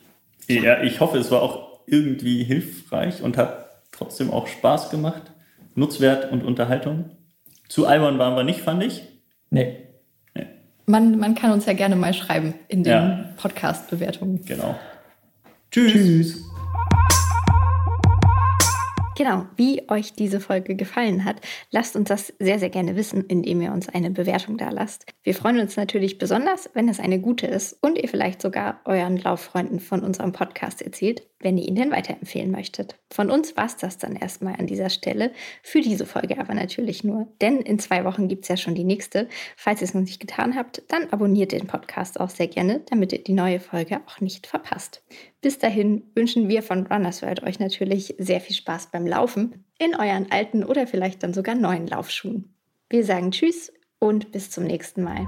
ja, ich hoffe, es war auch irgendwie hilfreich und hat trotzdem auch Spaß gemacht. Nutzwert und Unterhaltung. Zu albern waren wir nicht, fand ich. Nee. Man, man kann uns ja gerne mal schreiben in den Ja. Podcast-Bewertungen. Genau. Tschüss. Tschüss. Genau, wie euch diese Folge gefallen hat, lasst uns das sehr, sehr gerne wissen, indem ihr uns eine Bewertung da lasst. Wir freuen uns natürlich besonders, wenn es eine gute ist und ihr vielleicht sogar euren Lauffreunden von unserem Podcast erzählt, wenn ihr ihn denn weiterempfehlen möchtet. Von uns war es das dann erstmal an dieser Stelle, für diese Folge aber natürlich nur, denn in zwei Wochen gibt es ja schon die nächste. Falls ihr es noch nicht getan habt, dann abonniert den Podcast auch sehr gerne, damit ihr die neue Folge auch nicht verpasst. Bis dahin wünschen wir von Runners World euch natürlich sehr viel Spaß beim Laufen in euren alten oder vielleicht dann sogar neuen Laufschuhen. Wir sagen Tschüss und bis zum nächsten Mal.